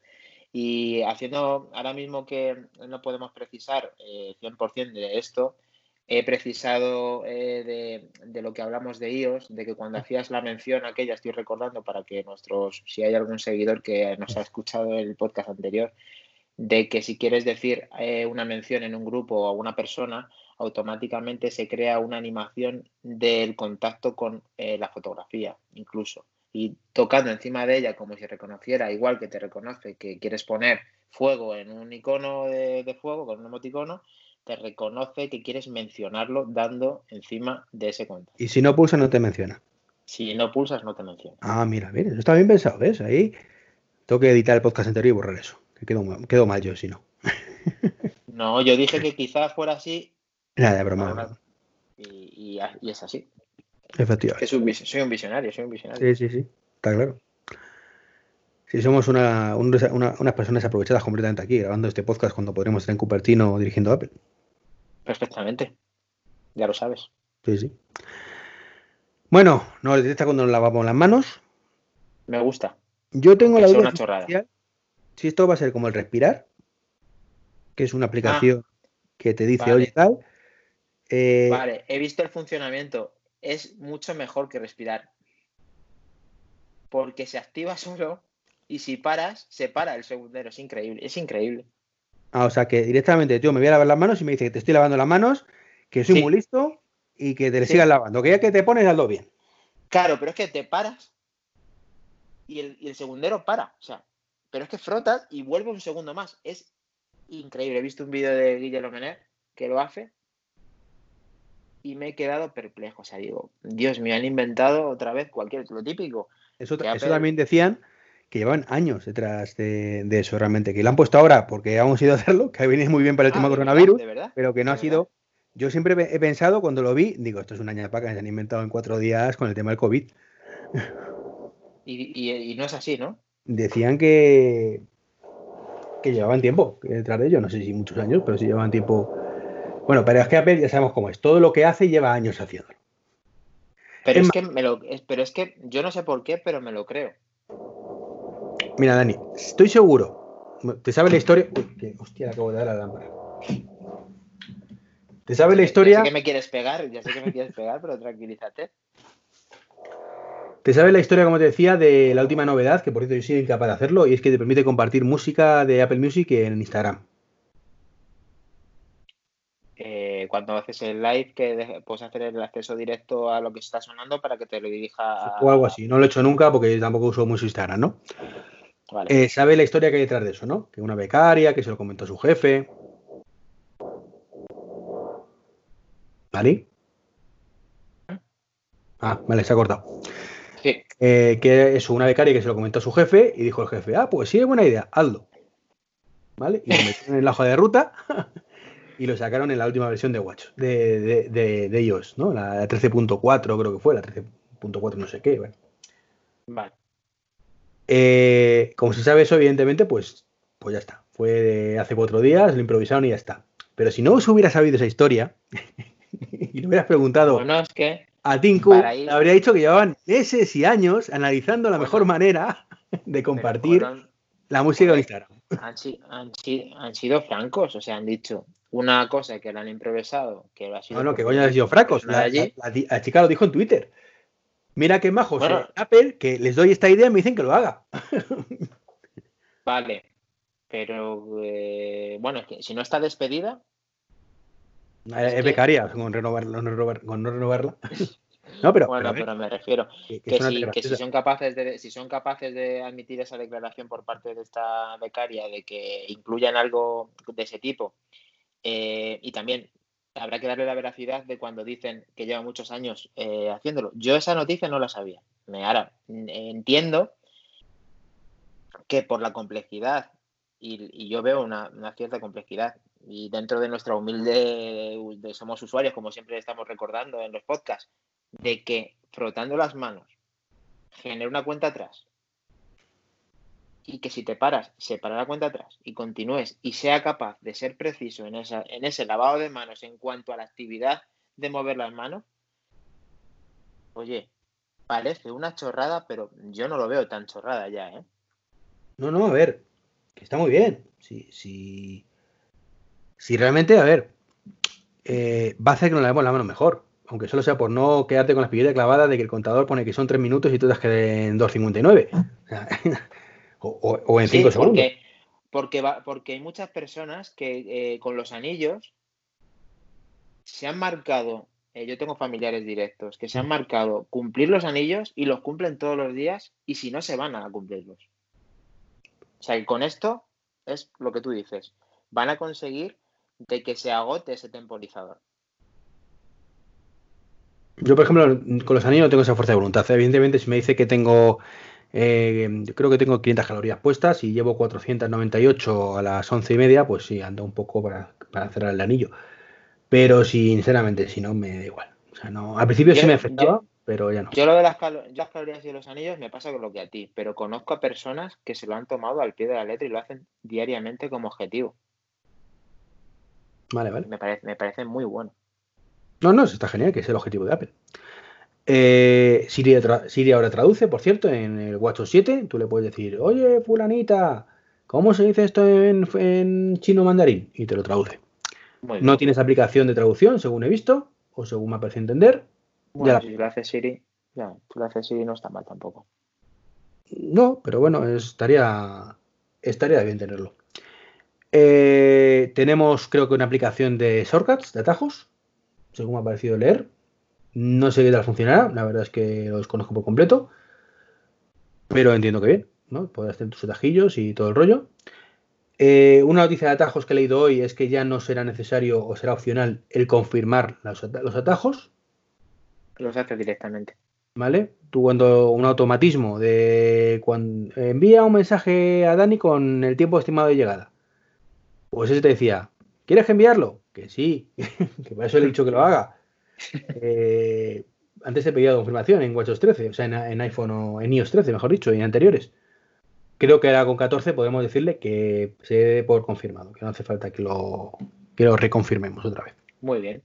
Y haciendo ahora mismo que no podemos precisar eh, 100% de esto, he precisado eh, de, lo que hablamos de iOS, de que cuando hacías la mención aquella, estoy recordando para que nuestros, si hay algún seguidor que nos ha escuchado el podcast anterior, de que si quieres decir eh, una mención en un grupo o a una persona, automáticamente se crea una animación del contacto con eh, la fotografía, incluso. Y tocando encima de ella como si reconociera, igual que te reconoce que quieres poner fuego en un icono de, de fuego, con un emoticono, te reconoce que quieres mencionarlo dando encima de ese contacto. Y si no pulsas, no te menciona. Si no pulsas, no te menciona. Ah, mira, mira, eso está bien pensado, ¿ves? Ahí tengo que editar el podcast anterior y borrar eso. Que quedo, mal yo si no. no, yo dije que quizás fuera así. Nada, de broma. Y, y, es así. Efectivamente. soy un visionario, soy un visionario. Sí, sí, sí, está claro. Si somos una, unas personas aprovechadas completamente aquí, grabando este podcast cuando podremos estar en Cupertino dirigiendo Apple. Perfectamente. Ya lo sabes. Sí, sí. Bueno, nos detecta cuando nos lavamos las manos. Me gusta. Yo tengo la duda una chorrada. si esto va a ser como el respirar, que es una aplicación ah, que te dice, oye, tal. Eh, vale, he visto el funcionamiento. Es mucho mejor que respirar. Porque se activa solo y si paras, se para el segundero. Es increíble, es increíble. Ah, o sea que directamente yo me voy a lavar las manos y me dice que te estoy lavando las manos, que soy muy listo y que te le sigas lavando. Que ya que te pones, hazlo bien. Claro, pero es que te paras y el, segundero para. O sea, pero es que frotas y vuelve un segundo más. Es increíble. He visto un vídeo de Guillermo Mener que lo hace y me he quedado perplejo. O sea, digo, Dios mío, han inventado otra vez cualquier, lo típico. Eso, eso también decían que llevan años detrás de, eso realmente, que lo han puesto ahora porque hemos ido a hacerlo, que venido muy bien para el ah, tema coronavirus, pero que no ha sido yo siempre he pensado, cuando lo vi, digo, esto es una ñapa que se han inventado en cuatro días con el tema del COVID. Y, y- y no es así, ¿no? Decían que, que llevaban tiempo detrás de ello, no sé si muchos años, pero sí llevaban tiempo. Bueno, pero es que Apple ya sabemos cómo es, todo lo que hace lleva años haciéndolo. Pero Es es que me lo, pero es que yo no sé por qué, pero me lo creo. Mira, Dani, estoy seguro. ¿Te sabes la historia? Uy, que- hostia, le acabo de dar a la lámpara. ¿Te sabes la Ya historia? sé que me quieres pegar, ya sé que me quieres pegar, pero tranquilízate. ¿Te sabes la historia, como te decía, de la última novedad? Que por cierto yo soy incapaz de hacerlo, y es que te permite compartir música de Apple Music en Instagram. Eh, cuando haces el live, que de- puedes hacer el acceso directo a lo que está sonando para que te lo dirija a... O algo así. No lo he hecho nunca porque tampoco uso mucho Instagram, ¿no? Vale. Eh, sabe la historia que hay detrás de eso, ¿no? Que una becaria, que se lo comentó a su jefe. ¿Vale? Ah, vale, se ha cortado. Sí, Eh, que es una becaria que se lo comentó a su jefe y dijo el jefe, ah, pues sí, es buena idea, hazlo. ¿Vale? Y lo metieron en la hoja de ruta y lo sacaron en la última versión de Watch, de, de, de- de iOS, ¿no? La 13.4 creo que fue, la 13.4 no sé qué. Bueno. vale. Eh, como se sabe eso, evidentemente, pues, pues ya está. Fue de hace cuatro días, lo improvisaron y ya está. Pero si no os hubiera sabido esa historia y le hubieras preguntado Bueno, es que a Tinku, para ir- le habría dicho que llevaban meses y años analizando la Bueno. mejor manera de compartir fueron- la música en Instagram. han, si- han si- han sido francos, o sea, han dicho una cosa que la han improvisado, que ha sido No, no, que coño han sido La, la- la ti- la chica lo dijo en Twitter. Mira qué majos Bueno. eh, Apple, que les doy esta idea y me dicen que lo haga. Vale, pero eh, bueno, es que si no está despedida, Eh, Es, que- becaria, con, renovar, no renovar- con no renovarla. No, pero, bueno, pero me refiero que- si, que si son capaces de si son capaces de admitir esa declaración por parte de esta becaria de que incluyan algo de ese tipo eh, y también habrá que darle la veracidad de cuando dicen que lleva muchos años eh, haciéndolo. Yo esa noticia no la sabía. Ahora mm, entiendo que por la complejidad y, yo veo una, cierta complejidad y dentro de nuestra humilde de somos usuarios como siempre estamos recordando en los podcasts de que frotando las manos genera una cuenta atrás y que si te paras, se para la cuenta atrás y continúes y sea capaz de ser preciso en, esa, en ese lavado de manos en cuanto a la actividad de mover las manos, oye, parece una chorrada, pero yo no lo veo tan chorrada ya, ¿eh? No, no, a ver, que está muy bien. Si, si, si realmente, a ver, eh, va a hacer que nos lavemos la mano mejor. Aunque solo sea por no quedarte con la espiguilla clavada de que el contador pone que son 3 minutos y tú te has quedado en 2.59. O, en Sí, 5 segundos. porque, porque, va, porque hay muchas personas que eh, con los anillos se han marcado, eh, yo tengo familiares directos, que se han marcado cumplir los anillos y los cumplen todos los días y si no se van a cumplirlos. O sea, que con esto es lo que tú dices, van a conseguir de que se agote ese temporizador. Yo, por ejemplo, con los anillos no tengo esa fuerza de voluntad. Evidentemente, si me dice que tengo, eh, yo creo que tengo 500 calorías puestas y llevo 498 a las 11 y media, pues sí, ando un poco para, para cerrar el anillo. Pero sinceramente, si no, me da igual. O sea, no, al principio sí Yo- me afectaba, pero ya no. Yo lo de las, calo- yo las calorías y los anillos me pasa con lo que a ti, pero conozco a personas que se lo han tomado al pie de la letra y lo hacen diariamente como objetivo. Vale, vale. Me parece, me parece muy bueno. No, no, eso está genial, que es el objetivo de Apple. Eh, Siri, ahora traduce, por cierto, en el WatchOS 7. Tú le puedes decir, oye, fulanita, ¿cómo se dice esto en, en chino mandarín? Y te lo traduce. Muy bien. No tienes aplicación de traducción, según he visto, o según me ha parecido entender. Bueno, ya. si lo hace Siri, ya, si lo hace Siri no está mal tampoco. No, pero bueno, estaría, estaría bien tenerlo. Eh, tenemos, creo que una aplicación de shortcuts, de atajos, según me ha parecido leer. No sé qué tal funcionará, la verdad es que lo desconozco por completo. Pero entiendo que bien, ¿no? Puedes hacer tus atajillos y todo el rollo. Eh, una noticia de atajos que he leído hoy es que ya no será necesario o será opcional el confirmar los, ata- los atajos. Los hace directamente. ¿Vale? Tú cuando un automatismo de cuando envía un mensaje a Dani con el tiempo estimado de llegada. Pues ese te decía, ¿Quieres enviarlo? Que sí, que para eso le he dicho que lo haga. Eh, antes he pedido confirmación en WatchOS 13, o sea, en, iPhone o en iOS 13, mejor dicho, y en anteriores. Creo que ahora con 14 podemos decirle que se dé por confirmado, que no hace falta que lo, que lo reconfirmemos otra vez. Muy bien.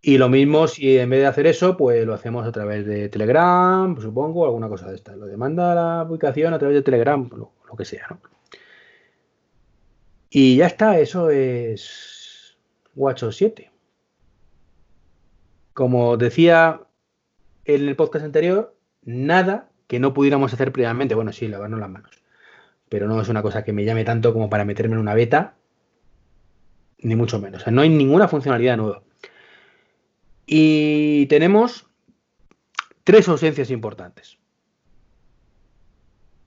Y lo mismo si en vez de hacer eso, pues lo hacemos a través de Telegram, supongo, alguna cosa de esta. Lo demanda la ubicación a través de Telegram, lo, lo que sea, ¿no? Y ya está, eso es WatchOS 7. Como decía en el podcast anterior, nada que no pudiéramos hacer previamente. Bueno, sí, lavarnos las manos. Pero no es una cosa que me llame tanto como para meterme en una beta, ni mucho menos. O sea, no hay ninguna funcionalidad nueva. Y tenemos tres ausencias importantes.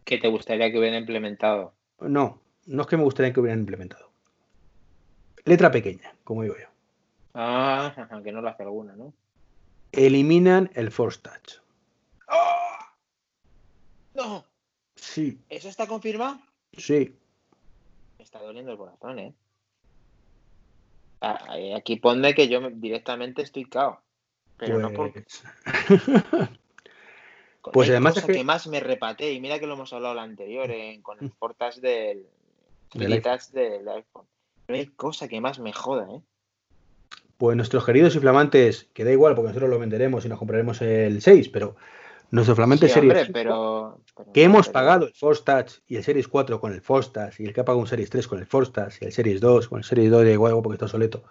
¿Qué te gustaría que hubieran implementado? No, no es que me gustaría que hubieran implementado. Letra pequeña, como digo yo. Ah, que no lo hace alguna, ¿no? Eliminan el Force Touch. ¡Oh! No. Sí. ¿Eso está confirmado? Sí. Me está doliendo el corazón, ¿eh? Ah, eh, aquí pone que yo directamente estoy cao. Pero no por. Pues, pues además cosa es que... que... más me repate, y mira que lo hemos hablado la anterior en- con el portas del, Del del touch del iPhone. No hay cosa que más me joda, ¿eh? Pues nuestros queridos y flamantes, que da igual porque nosotros lo venderemos y nos compraremos el 6, pero nuestro flamante Sí, Series hombre, 5, pero, pero que hemos pero- pagado el Force Touch y el Series 4 con el Force Touch y el que ha pagado un Series 3 con el Force Touch y el Series 2 con el Series 2 de igual porque está soleto.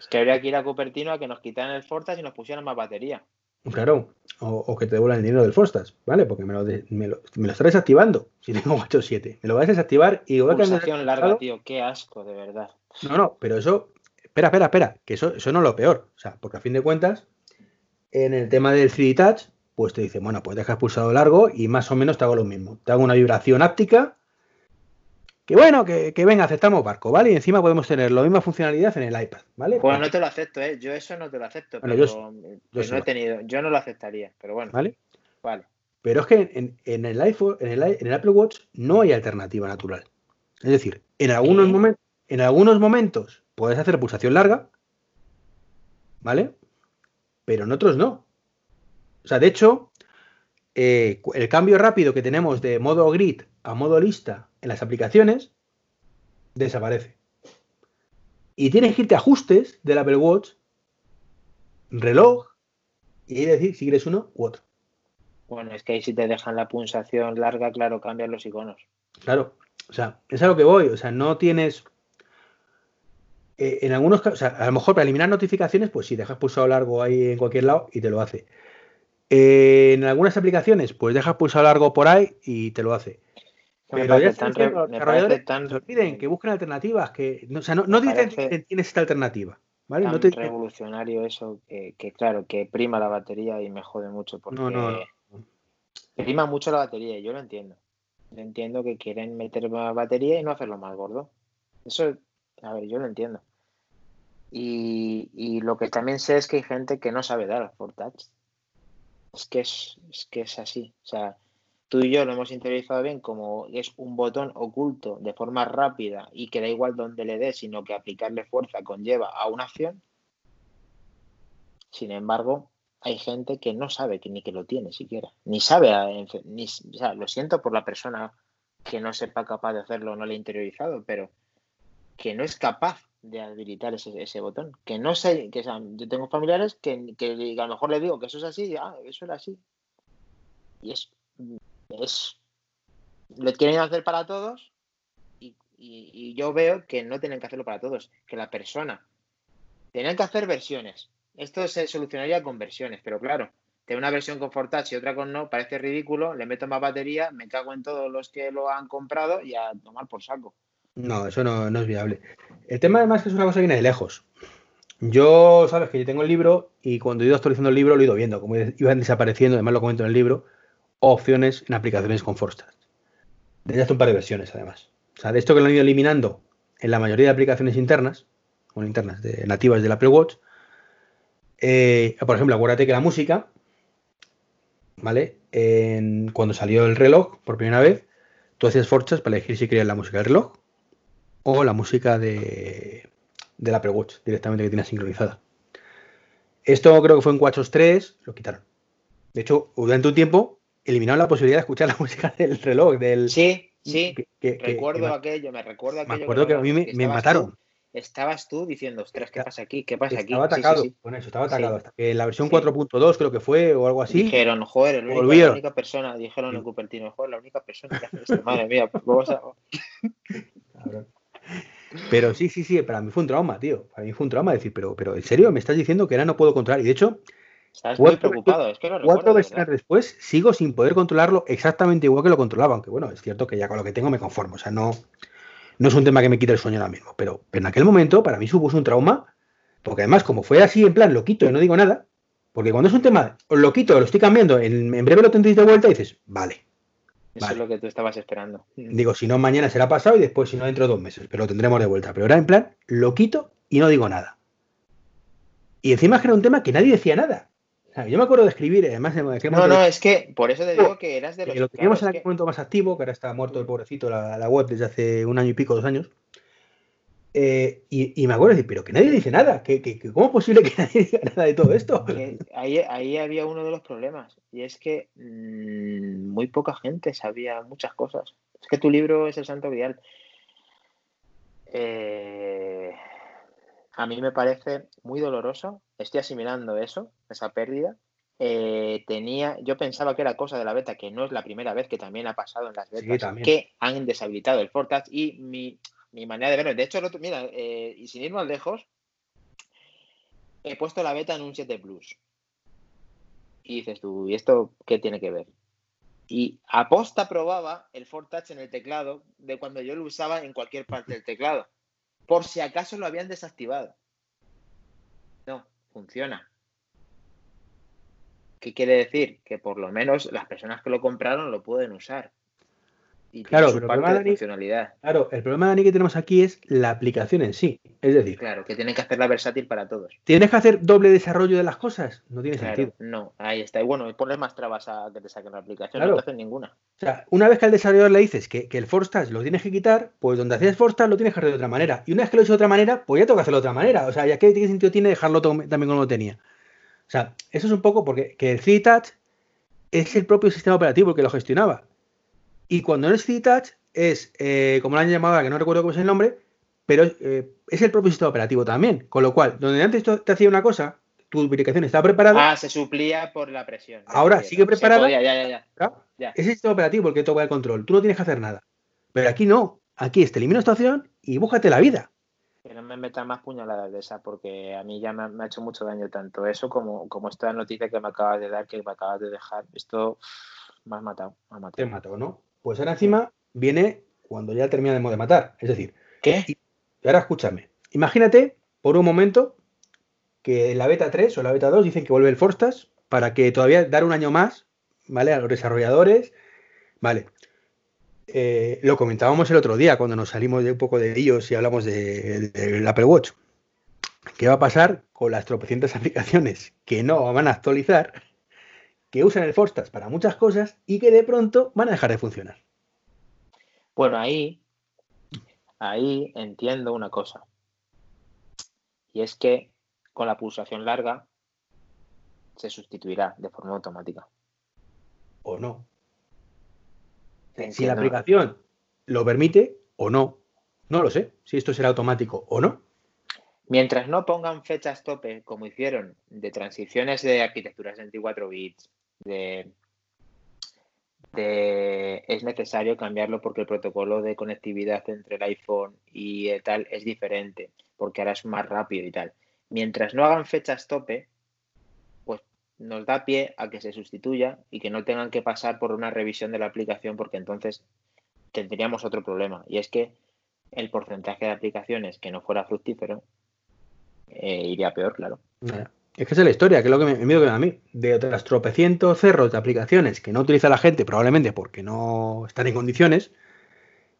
Es que habría que ir a Cupertino a que nos quitaran el Fortas y nos pusieran más batería. Claro, o, o que te devuelvan el dinero del Force Touch, ¿vale? Porque me lo, de- me lo, me lo si tengo 8 o 7. Me lo vas a desactivar y igual que han Pulsación larga, tío. Qué asco, de verdad. No, no, pero eso. Espera, espera, espera. Que eso, eso no es lo peor. O sea, porque a fin de cuentas, en el tema del 3D Touch, pues te dice, bueno, pues dejas pulsado largo y más o menos te hago lo mismo. Te hago una vibración áptica. Que bueno, que, que venga, aceptamos barco, ¿vale? Y encima podemos tener la misma funcionalidad en el iPad, ¿vale? Pues no te lo acepto, ¿eh? Yo eso no te lo acepto. Bueno, pero, yo pero no he tenido. Yo no lo aceptaría, pero bueno. ¿Vale? Vale. Pero es que en, en el iPhone, en el, en el Apple Watch, no hay alternativa natural. Es decir, en algunos, ¿Qué? momen- en algunos momentos puedes hacer pulsación larga, ¿vale? Pero en otros no. O sea, de hecho, eh, el cambio rápido que tenemos de modo grid a modo lista en las aplicaciones desaparece. Y tienes que irte a ajustes del Apple Watch, reloj, y ahí decir si quieres uno u otro. Bueno, es que ahí si te dejan la pulsación larga, claro, cambian los iconos. Claro, o sea, es a lo que voy, o sea, no tienes. Eh, en algunos casos, o sea, a lo mejor para eliminar notificaciones, pues sí, dejas pulsado largo ahí en cualquier lado y te lo hace. Eh, en algunas aplicaciones, pues dejas pulsado largo por ahí y te lo hace. Me Pero ya parece están tan re- diciendo los me desarrolladores parece que tan- se olviden, que busquen alternativas, que, no, o sea, no, no dicen que tienes esta alternativa, ¿vale? tan No te- revolucionario eso que, que, claro, que prima la batería y me jode mucho porque no, no, prima mucho la batería y yo lo entiendo. Yo entiendo que quieren meter más batería y no hacerlo más gordo. Eso, a ver, yo lo entiendo. Y, lo que también sé es que hay gente que no sabe dar por touch. Es que es, que es así. O sea, tú y yo lo hemos interiorizado bien como es un botón oculto de forma rápida y que da igual donde le des, sino que aplicarle fuerza conlleva a una acción. Sin embargo, hay gente que no sabe que ni que lo tiene siquiera. Ni sabe, ni, o sea, lo siento por la persona que no sepa capaz de hacerlo, no le ha interiorizado, pero que no es capaz de habilitar ese, ese botón. Que no sé, que sea, yo tengo familiares que, que a lo mejor le digo que eso es así, y, ah, eso era así. Y es, es lo quieren hacer para todos y, y- yo veo que no tienen que hacerlo para todos, que la persona tienen que hacer versiones. Esto se solucionaría con versiones, pero claro, tener una versión con Fortouch y otra con no parece ridículo, le meto más batería, me cago en todos los que lo han comprado y a tomar por saco. No, eso no, es viable. El tema además es que es una cosa que viene de lejos. Yo, sabes que yo tengo el libro y cuando he ido actualizando el libro lo he ido viendo, como iban desapareciendo, además lo comento en el libro, opciones en aplicaciones con Forstars. Desde hace un par de versiones, además. O sea, de esto que lo han ido eliminando en la mayoría de aplicaciones internas, bueno, internas, de, nativas del Apple Watch. Eh, por ejemplo, acuérdate que la música, ¿vale? En- cuando salió el reloj por primera vez, tú hacías forchas para elegir si querías la música del reloj o la música de, del Apple Watch directamente que tiene sincronizada. Esto creo que fue en WatchOS 3, lo quitaron. De hecho, durante un tiempo eliminaron la posibilidad de escuchar la música del reloj. Del, Sí, sí, que- que- recuerdo que- aquello, me recuerdo me aquello. acuerdo que a mí me, me mataron. tú- estabas tú diciendo, ostras, ¿qué pasa aquí? ¿Qué pasa aquí? Estaba Sí, sí, atacado sí. con eso, estaba atacado. Hasta que la versión Sí. 4.2 creo que fue o algo así. Dijeron, joder, el único- la única persona, dijeron en. Cupertino, joder, la única persona que hace esto, madre mía, pues vamos a... Pero sí, sí, sí, para mí fue un trauma, tío. Para mí fue un trauma decir, pero, pero en serio, me estás diciendo que ahora no puedo controlar. Y de hecho, Estás muy Cuatro- preocupado, es que lo cuatro recuerdo, verdad. después sigo sin poder controlarlo exactamente igual que lo controlaba. Aunque bueno, es cierto que ya con lo que tengo me conformo. O sea, no, no es un tema que me quite el sueño ahora mismo. Pero, pero en aquel momento para mí supuso un trauma. Porque además, como fue así en plan, lo quito y no digo nada. Porque cuando es un tema, lo quito, lo estoy cambiando, en, en breve lo tendréis de vuelta y dices, vale. Eso Vale. es lo que tú estabas esperando. Digo, si no, mañana será pasado y después, si no, dentro de dos meses, pero lo tendremos de vuelta. Pero ahora, en plan, lo quito y no digo nada. Y encima que era un tema que nadie decía nada. O sea, yo me acuerdo de escribir, además, en aquel No, no, es que por eso te digo que eras de que los lo teníamos claro, en aquel momento más activo, que ahora está muerto el pobrecito la, la web desde hace un año y pico, dos años. Eh, y, y me acuerdo de decir, pero que nadie dice nada, que, que- que ¿cómo es posible que nadie diga nada de todo esto? que ahí, ahí había uno de los problemas y es que mm, muy poca gente sabía muchas cosas. Es que tu libro es el santo grial. Eh, a mí me parece muy doloroso. Estoy asimilando eso, esa pérdida. Eh, tenía, yo pensaba que era cosa de la beta, que no es la primera vez que también ha pasado en las betas, que han deshabilitado el Fortouch y mi, mi manera de verlo. De hecho, otro- mira, eh, y sin ir más lejos, he puesto la beta en un 7 Plus. Y dices tú, ¿y esto qué tiene que ver? Y aposta probaba el Fortouch en el teclado de cuando yo lo usaba en cualquier parte del teclado. Por si acaso lo habían desactivado. No, funciona. ¿Qué quiere decir? Que por lo menos las personas que lo compraron lo pueden usar. Y tiene Claro, su pero el parte problema, de Dani- funcionalidad. Claro, el problema, Dani, que tenemos aquí es la aplicación en sí. Es decir, Claro, que tienen que hacerla versátil para todos. ¿tienes que hacer doble desarrollo de las cosas? No tiene Claro, sentido. no, ahí está. Y bueno, pones más trabas a que te saquen la aplicación, Claro. no te hacen ninguna. O sea, una vez que al desarrollador le dices que, que el Touch lo tienes que quitar, pues donde hacías Touch lo tienes que hacer de otra manera. Y una vez que lo he hecho de otra manera, pues ya tengo que hacerlo de otra manera. O sea, ya qué, qué sentido tiene dejarlo también como lo tenía. O sea, eso es un poco porque que el 3 Touch es el propio sistema operativo el que lo gestionaba. Y cuando no es 3 Touch, es, eh, como lo han llamado que no recuerdo cómo es el nombre, pero eh, es el propio sistema operativo también. Con lo cual, donde antes te hacía una cosa, tu aplicación estaba preparada, Ah, se suplía por la presión. Ahora sigue preparada. podía, ya, ya, ya. ya. es el sistema operativo el que toma el control. Tú no tienes que hacer nada. Pero aquí no. Aquí es, te elimino esta opción y búscate la vida. Que no me metan más puñaladas de esa, porque a mí ya me, ha- me ha hecho mucho daño tanto eso como, como esta noticia que me acabas de dar, que me acabas de dejar. Esto me has matado, me has Te matado. mato, ¿no? Pues ahora encima viene cuando ya terminamos de matar. Es decir, ¿Qué? y ahora escúchame. Imagínate por un momento que en la beta 3 o la beta 2 dicen que vuelve el Forstas para que todavía dar un año más, ¿vale? A los desarrolladores, ¿vale? Eh, lo comentábamos el otro día cuando nos salimos de un poco de ellos y hablamos de- del Apple Watch. ¿Qué va a pasar con las tropecientas aplicaciones que no van a actualizar, que usan el Forstas para muchas cosas y que de pronto van a dejar de funcionar? Bueno, ahí, ahí entiendo una cosa. Y es que con la pulsación larga se sustituirá de forma automática. ¿O no? Si la aplicación lo permite o no. No lo sé. Si esto será automático o no. Mientras no pongan fechas tope, como hicieron, de transiciones de arquitecturas de 24 bits, de, de- es necesario cambiarlo porque el protocolo de conectividad entre el iPhone y tal es diferente, porque ahora es más rápido y tal. Mientras no hagan fechas tope, pues nos da pie a que se sustituya y que no tengan que pasar por una revisión de la aplicación, porque entonces tendríamos otro problema, y es que el porcentaje de aplicaciones que no fuera fructífero eh, iría peor, claro. Es que es la historia, que es lo que me, miedo que me da a mí. De otras tropecientos cerros de aplicaciones que no utiliza la gente, probablemente porque no están en condiciones,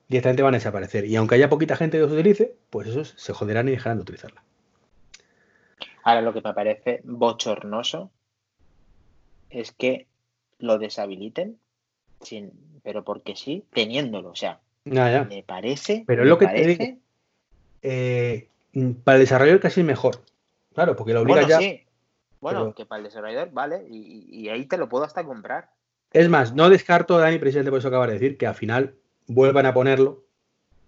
directamente van a desaparecer. Y aunque haya poquita gente que los utilice, pues esos se joderán y dejarán de utilizarla. Ahora lo que me parece bochornoso es que lo deshabiliten, sin, pero porque sí, teniéndolo. O sea, ya. me parece. Pero es lo que te digo. Eh, para el desarrollador casi mejor. Claro, porque lo obliga Bueno, ya. sí. Bueno, pero- que para el desarrollador, vale, y, y ahí te lo puedo hasta comprar. Es más, no descarto, Dani, precisamente por eso acabas de decir, que al final vuelvan a ponerlo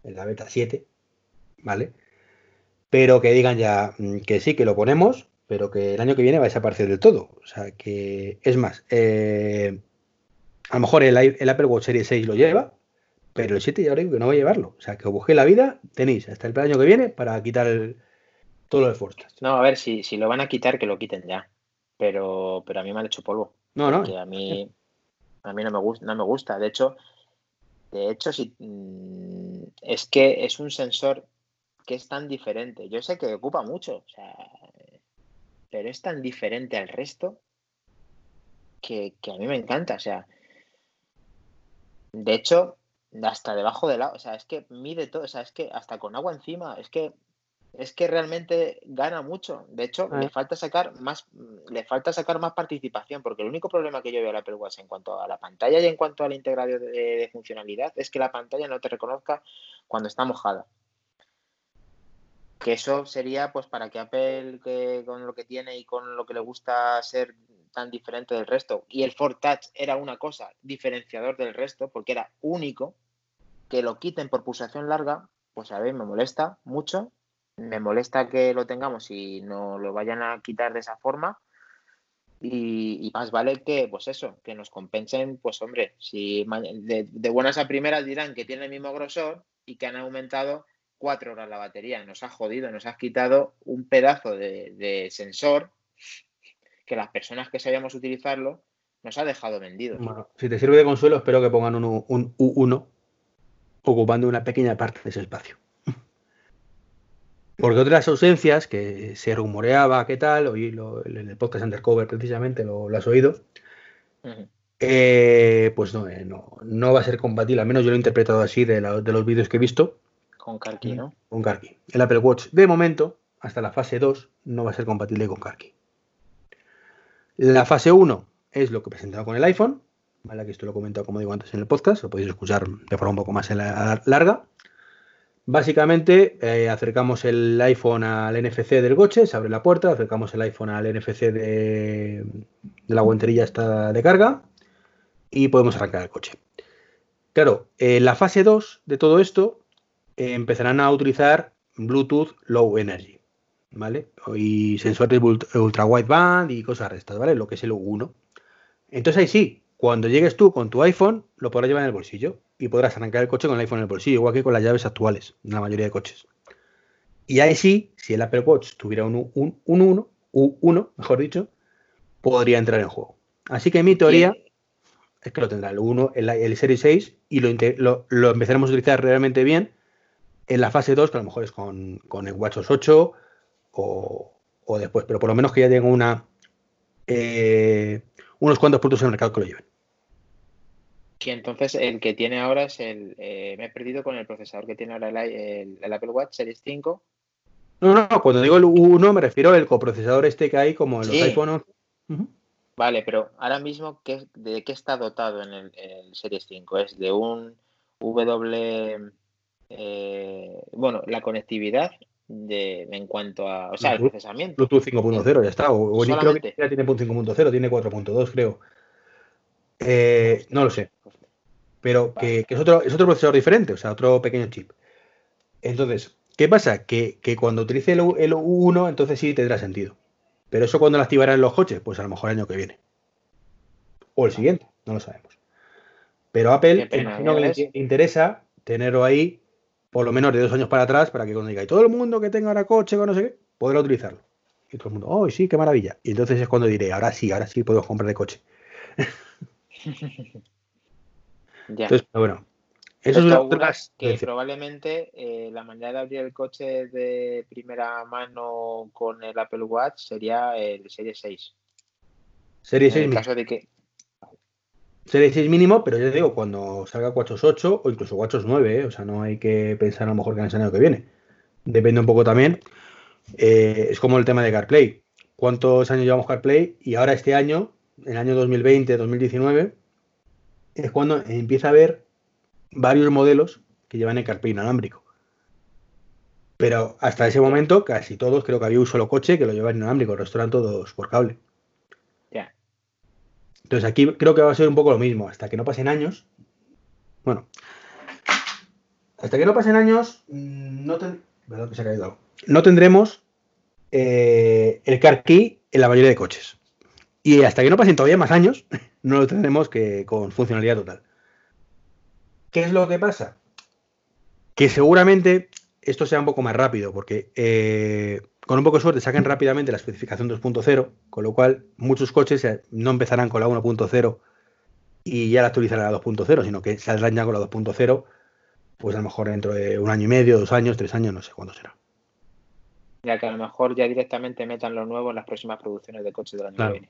en la beta 7, ¿vale? Pero que digan ya mm, que sí, que lo ponemos, pero que el año que viene va a desaparecer del todo. O sea, que es más, eh, a lo mejor el, Apple Watch Series 6 lo lleva, pero el 7 ya digo que no va a llevarlo. O sea, que os busquéis la vida, tenéis hasta el año que viene para quitar el- todo lo de Fortas. No, a ver, si, si lo van a quitar, que lo quiten ya. Pero, pero a mí me han hecho polvo. No, no. a mí a mí no me gusta no me gusta de hecho de hecho si mm, es que es un sensor que es tan diferente yo sé que ocupa mucho o sea pero es tan diferente al resto que, que a mí me encanta o sea de hecho hasta debajo del agua o sea es que mide todo o sea es que hasta con agua encima es que es que realmente gana mucho. De hecho, Ah. le falta sacar más, le falta sacar más participación, porque el único problema que yo veo al Apple Watch en cuanto a la pantalla y en cuanto al integrado de, de funcionalidad es que la pantalla no te reconozca cuando está mojada. Que eso sería pues para que Apple que con lo que tiene y con lo que le gusta ser tan diferente del resto. Y el Ford Touch era una cosa diferenciador del resto, porque era único, que lo quiten por pulsación larga, pues a ver, me molesta mucho me molesta que lo tengamos y no lo vayan a quitar de esa forma. Y, más vale que, pues eso, que nos compensen, pues hombre, si de, de buenas a primeras dirán que tiene el mismo grosor y que han aumentado cuatro horas la batería. Nos ha jodido, nos has quitado un pedazo de, sensor que las personas que sabíamos utilizarlo nos ha dejado vendidos. Bueno, si te sirve de consuelo, espero que pongan un, un U1 ocupando una pequeña parte de ese espacio. Porque otras ausencias que se rumoreaba, ¿qué tal? Oí lo- en el podcast Undercover precisamente, lo, lo has oído. Eh, pues no, eh, no, no va a ser compatible, al menos yo lo he interpretado así de, la- de los vídeos que he visto Con Karki, ¿no? con Karki. El Apple Watch, de momento, hasta la fase 2, no va a ser compatible con Karki. La fase 1 es lo que presentaba con el iPhone, ¿vale? que esto lo he comentado, como digo antes, en el podcast, lo podéis escuchar de forma un poco más la- larga. Básicamente, eh, acercamos el iPhone al NFC del coche, se abre la puerta, acercamos el iPhone al NFC de, la guanterilla esta de carga y podemos arrancar el coche. Claro, en la fase 2 de todo esto eh, empezarán a utilizar Bluetooth Low Energy, ¿vale? Y sensores ult- ultra wideband y cosas restas, ¿vale? Lo que es el U1. Entonces ahí sí, cuando llegues tú con tu iPhone, lo podrás llevar en el bolsillo y podrás arrancar el coche con el iPhone en el bolsillo, igual que con las llaves actuales, en la mayoría de coches. Y ahí sí, si el Apple Watch tuviera un, un, un 1, U1, mejor dicho, podría entrar en juego. Así que mi teoría es que lo tendrá el 1, el, el Series 6 y lo, inte- lo, lo empezaremos a utilizar realmente bien en la fase 2, que a lo mejor es con, con el WatchOS 8 o, o después, pero por lo menos que ya tenga una eh, unos cuantos productos en el mercado que lo lleven. Y entonces el que tiene ahora es el. eh, me he perdido con el procesador que tiene ahora el, i- el- el Apple Watch Series 5. No, no, cuando digo el 1 me refiero al coprocesador este que hay como en los Sí. iPhone 11. Ujú. Vale, pero ahora mismo, ¿qué, ¿de qué está dotado en el, en el Series 5? ¿Es de un W. eh, bueno, la conectividad de, en cuanto a. O sea, el procesamiento. Bluetooth 5.0 ya está. O, o creo que ya tiene 5.0, tiene 4.2 creo. Eh, no lo sé. Pero que, que es, otro, es otro procesador diferente, o sea, otro pequeño chip. Entonces, ¿qué pasa? Que, que cuando utilice el, el U1, entonces sí tendrá sentido. Pero eso cuando lo activarán los coches, pues a lo mejor el año que viene. O el siguiente, no lo sabemos. Pero Apple, imagino que ¿ya le ves? ti- interesa tenerlo ahí por lo menos de dos años para atrás para que cuando diga, y todo el mundo que tenga ahora coche o no sé qué, podrá utilizarlo. Y todo el mundo, oh, sí, qué maravilla. Y entonces es cuando diré, ahora sí, ahora sí podemos comprar de coche. Ya. Entonces, pero bueno, eso es una que probablemente eh, la manera de abrir el coche de primera mano con el Apple Watch sería el Series 6. Serie En 6 el mínimo. caso de que. Serie 6 mínimo, pero ya digo, cuando salga WatchOS 8 o incluso WatchOS 9, ¿eh? o sea, no hay que pensar a lo mejor que en el año que viene. Depende un poco también. eh, es como el tema de CarPlay. ¿Cuántos años llevamos CarPlay? Y ahora este año, el año 2020, 2019, es cuando empieza a haber varios modelos que llevan el CarPlay inalámbrico. Pero hasta ese momento, casi todos, creo que había un solo coche que lo llevaba inalámbrico, el resto eran todos por cable. Entonces aquí creo que va a ser un poco lo mismo, hasta que no pasen años. Bueno, hasta que no pasen años, mm, no tendremos eh, el car key en la mayoría de coches. Y hasta que no pasen todavía más años, no lo tendremos que con funcionalidad total. ¿Qué es lo que pasa? Que seguramente esto sea un poco más rápido, porque eh, con un poco de suerte sacan rápidamente la especificación 2.0, con lo cual muchos coches no empezarán con la 1.0 y ya la actualizarán a la 2.0, sino que saldrán ya con la 2.0, pues a lo mejor dentro de un año y medio, dos años, tres años, no sé cuándo será. Ya que a lo mejor ya directamente metan lo nuevo en las próximas producciones de coches del año Claro. que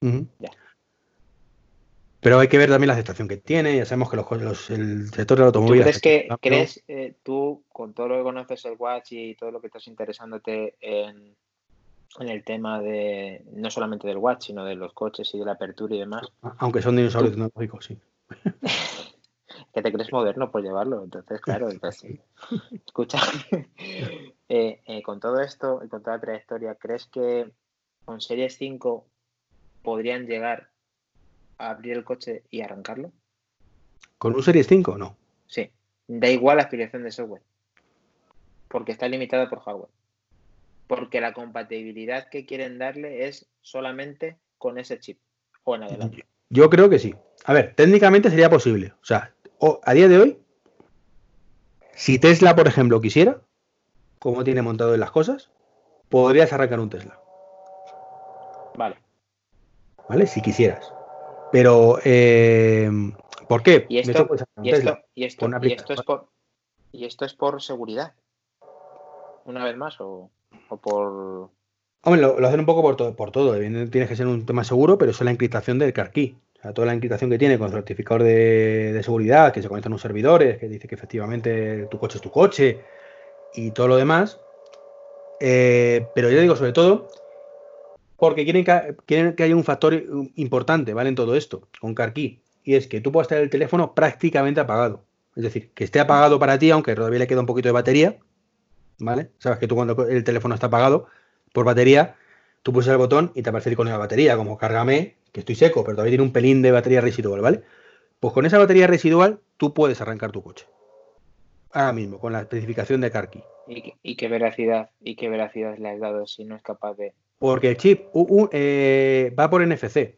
viene. Ya. Pero hay que ver también la aceptación que tiene. Ya sabemos que los, los- el sector del ¿Tú automóvil. crees que, afecta- crees, eh, tú, con todo lo que conoces el Watch y todo lo que estás interesándote en, en el tema de, no solamente del Watch, sino de los coches y de la apertura y demás, Aunque son dinosaurios tecnológicos, sí. que te crees moderno por llevarlo? Entonces, claro, entonces, escucha, eh, eh, con todo esto y con toda la trayectoria, ¿crees que con Series 5 podrían llegar abrir el coche y arrancarlo? ¿Con un Series 5? No. Sí, da igual la afiliación de software, porque está limitado por hardware. Porque la compatibilidad que quieren darle es solamente con ese chip o en adelante. Yo creo que sí. A ver, técnicamente sería posible. O sea, o- a día de hoy, si Tesla, por ejemplo, quisiera, como tiene montado en las cosas, podrías arrancar un Tesla. Vale. ¿Vale? Si quisieras. Pero, eh, ¿por qué? Y esto, hecho, puedes arrancar un y esto, Tesla. y esto, con una y esto es por y esto es por seguridad. Una vez más, o, o por Hombre, lo, lo hacen un poco por todo, por todo. Tienes que ser un tema seguro, pero eso es la encriptación del car key. O sea, toda la encriptación que tiene con certificador de, de seguridad, que se conectan unos servidores, que dice que efectivamente tu coche es tu coche y todo lo demás. Eh, pero yo digo sobre todo porque quieren que, quieren que haya un factor importante, ¿vale? En todo esto, con car key. Y es que tú puedas tener el teléfono prácticamente apagado. Es decir, que esté apagado para ti, aunque todavía le queda un poquito de batería. ¿Vale? Sabes que tú cuando el teléfono está apagado por batería, tú pulsas el botón y te aparece el icono de la batería, como cárgame, que estoy seco, pero todavía tiene un pelín de batería residual, ¿vale? Pues con esa batería residual tú puedes arrancar tu coche. Ahora mismo, con la especificación de CarKey. y, y qué veracidad y qué veracidad le has dado si no es capaz de Porque el chip eh, va por NFC.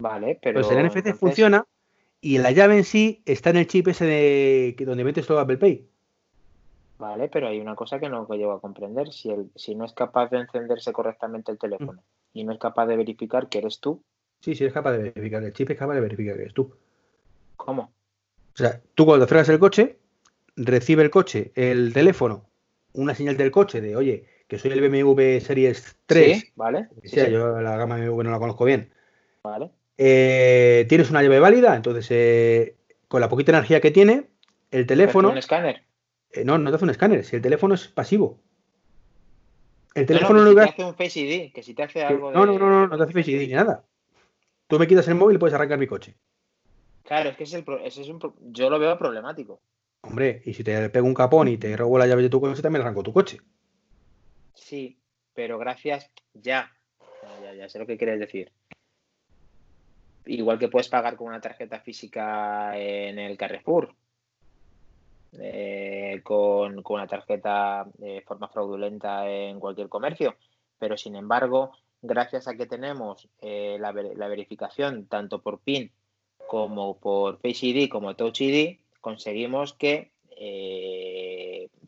vale pero Pues el NFC entonces- funciona y la llave en sí está en el chip ese de donde metes todo Apple Pay. vale pero hay una cosa que no llego a comprender si el si no es capaz de encenderse correctamente el teléfono y no es capaz de verificar que eres tú Sí, sí, es capaz de verificar. El chip es capaz de verificar que eres tú. cómo O sea, tú cuando frenas el coche, recibe el coche, el teléfono, una señal del coche de, oye, que soy el BMW Series 3, ¿Sí? vale Sí, sea, sí. yo la gama BMW no la conozco bien, vale eh, tienes una llave válida, entonces eh, con la poquita energía que tiene, el teléfono, un escáner eh, no, no te hace un escáner, si el teléfono es pasivo. El No, teléfono no, no, que si te hace un Face ID que si te hace algo no, de no, no, no, no te hace Face ID ni nada. Tú me quitas el móvil y puedes arrancar mi coche. claro es que es el pro- ese es un pro- yo lo veo problemático Hombre, y si te pego un capón y te robo la llave de tu coche, también arranco tu coche. Sí, pero gracias ya. Ya, sé lo que quieres decir. Igual que puedes pagar con una tarjeta física en el Carrefour, eh, con, con una tarjeta de forma fraudulenta en cualquier comercio, pero sin embargo, gracias a que tenemos eh, la, la verificación tanto por PIN como por Face ID como Touch ID, conseguimos que eh,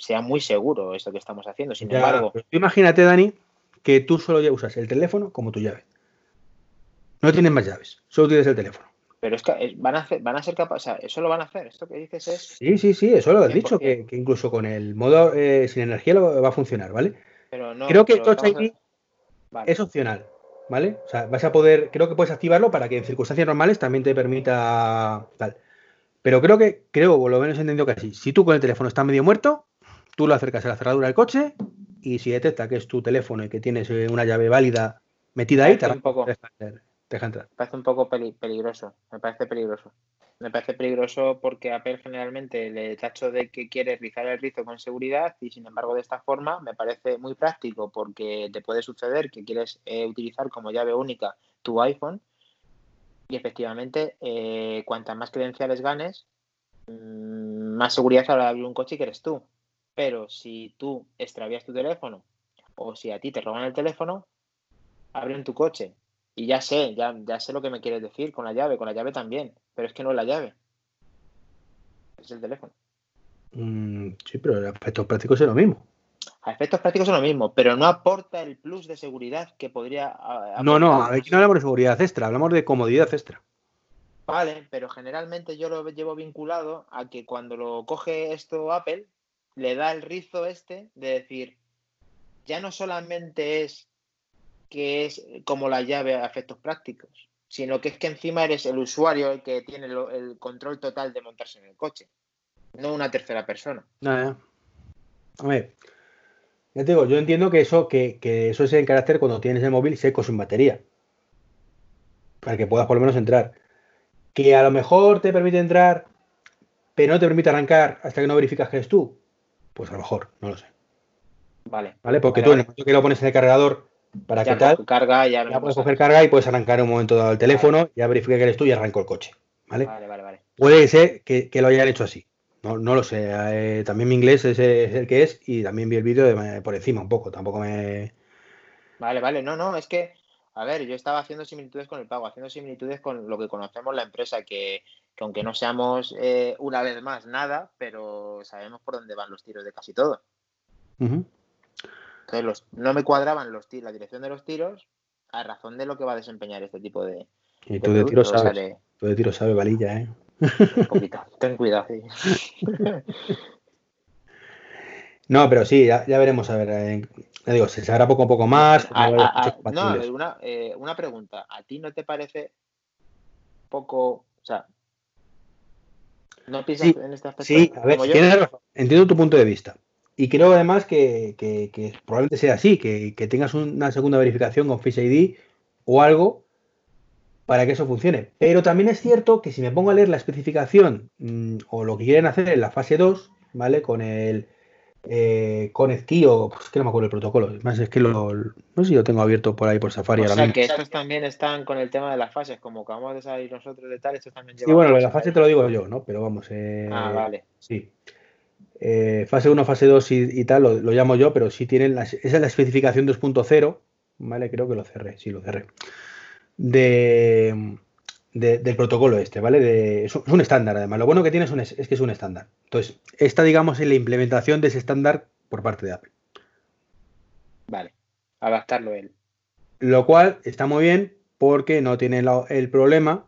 sea muy seguro esto que estamos haciendo. Sin Ya, embargo, imagínate, Dani, que tú solo ya usas el teléfono como tu llave. No tienes más llaves, solo tienes el teléfono. pero es que es- van a, hacer, van a ser capaces, o sea, eso lo van a hacer. Esto que dices es, Sí, sí, sí, eso lo has 100%. dicho, que, que incluso con el modo eh, sin energía lo, va a funcionar, ¿vale? pero no. creo que pero Touch ID es opcional, ¿vale? O sea, vas a poder, creo que puedes activarlo para que en circunstancias normales también te permita tal. Pero creo que, creo, por lo menos he entendido que así. Si tú con el teléfono está medio muerto, tú lo acercas a la cerradura del coche y si detecta que es tu teléfono y que tienes eh, una llave válida metida ahí, te un poco-. Deja entrar. Me parece un poco peli- peligroso. Me parece peligroso. Me parece peligroso porque Apple generalmente le tacho de que quiere rizar el rizo con seguridad y sin embargo de esta forma me parece muy práctico porque te puede suceder que quieres eh, utilizar como llave única tu iPhone y efectivamente eh, cuantas más credenciales ganes, mm, más seguridad habrá de abrir un coche que eres tú. Pero si tú extravías tu teléfono o si a ti te roban el teléfono, abren tu coche. Y ya sé, ya, ya sé lo que me quieres decir con la llave, con la llave también, pero es que no es la llave. Es el teléfono. Mm, sí, pero el aspecto práctico es lo mismo. A efectos prácticos es lo mismo, pero no aporta el plus de seguridad que podría. a- No, no, aquí no hablamos de seguridad extra, hablamos de comodidad extra. Vale, pero generalmente yo lo llevo vinculado a que cuando lo coge esto Apple, le da el rizo este de decir, ya no solamente es que es como la llave a efectos prácticos, sino que es que encima eres el usuario el que tiene el control total de montarse en el coche, no una tercera persona. Nada. A ver, ya te digo, yo entiendo que eso, que, que eso es en carácter cuando tienes el móvil seco sin batería. Para que puedas por lo menos entrar. Que a lo mejor te permite entrar, pero no te permite arrancar hasta que no verificas que eres tú. Pues a lo mejor, no lo sé. Vale. ¿Vale? Porque Vale, tú en el momento que lo pones en el cargador, para Ya que tal, carga, ya, ya puedes coger carga y puedes arrancar en un momento dado el teléfono, ya verifica que eres tú y arranco el coche. ¿Vale? Vale, vale, vale. Puede ser que, que lo hayan hecho así. No, no lo sé. eh, también mi inglés es, es el que es y también vi el vídeo de- por encima un poco. Tampoco me. Vale, vale, no, no, es que, a ver, yo estaba haciendo similitudes con el pago, haciendo similitudes con lo que conocemos la empresa, que, que aunque no seamos eh, una vez más nada, pero sabemos por dónde van los tiros de casi todo. Entonces, los, no me cuadraban los la dirección de los tiros a razón de lo que va a desempeñar este tipo de, Y de tú de tiro sabes. Tú de tiro sabes, valilla, ¿eh? un poquito. Ten cuidado, sí. No, pero sí, ya, ya veremos. A ver, eh, ya digo, se sabrá poco a poco más. A- a- a- no, una, eh, una pregunta. ¿A ti no te parece poco, o sea, no piensas Sí, en este aspecto Sí, a ver, tienes razón. Entiendo tu punto de vista. Y creo además que, que- que probablemente sea así, que, que tengas una segunda verificación con Face ID o algo para que eso funcione. Pero también es cierto que si me pongo a leer la especificación mm, o lo que quieren hacer en la fase 2, ¿vale? Con el eh, Connect Key o pues, es que no me acuerdo el protocolo. Además, es que lo, no sé si lo tengo abierto por ahí por Safari O ahora sea, mismo. que estos también están con el tema de las fases, como acabamos de salir nosotros de tal, estos también Sí, llevan bueno, lo de la fase te lo digo yo, ¿no? Pero vamos. eh, Ah, vale. Sí. Eh, fase 1, fase 2 y, y tal, lo, lo llamo yo, pero sí tienen esa es la especificación 2.0, ¿vale? Creo que lo cerré, sí, lo cerré. De, de- del protocolo este, ¿vale? De- es un es un estándar, además. Lo bueno que tiene es, un es- es que es un estándar. Entonces, esta, digamos, es la implementación de ese estándar por parte de Apple. Vale. Adaptarlo él. Lo cual está muy bien porque no tiene la- el problema,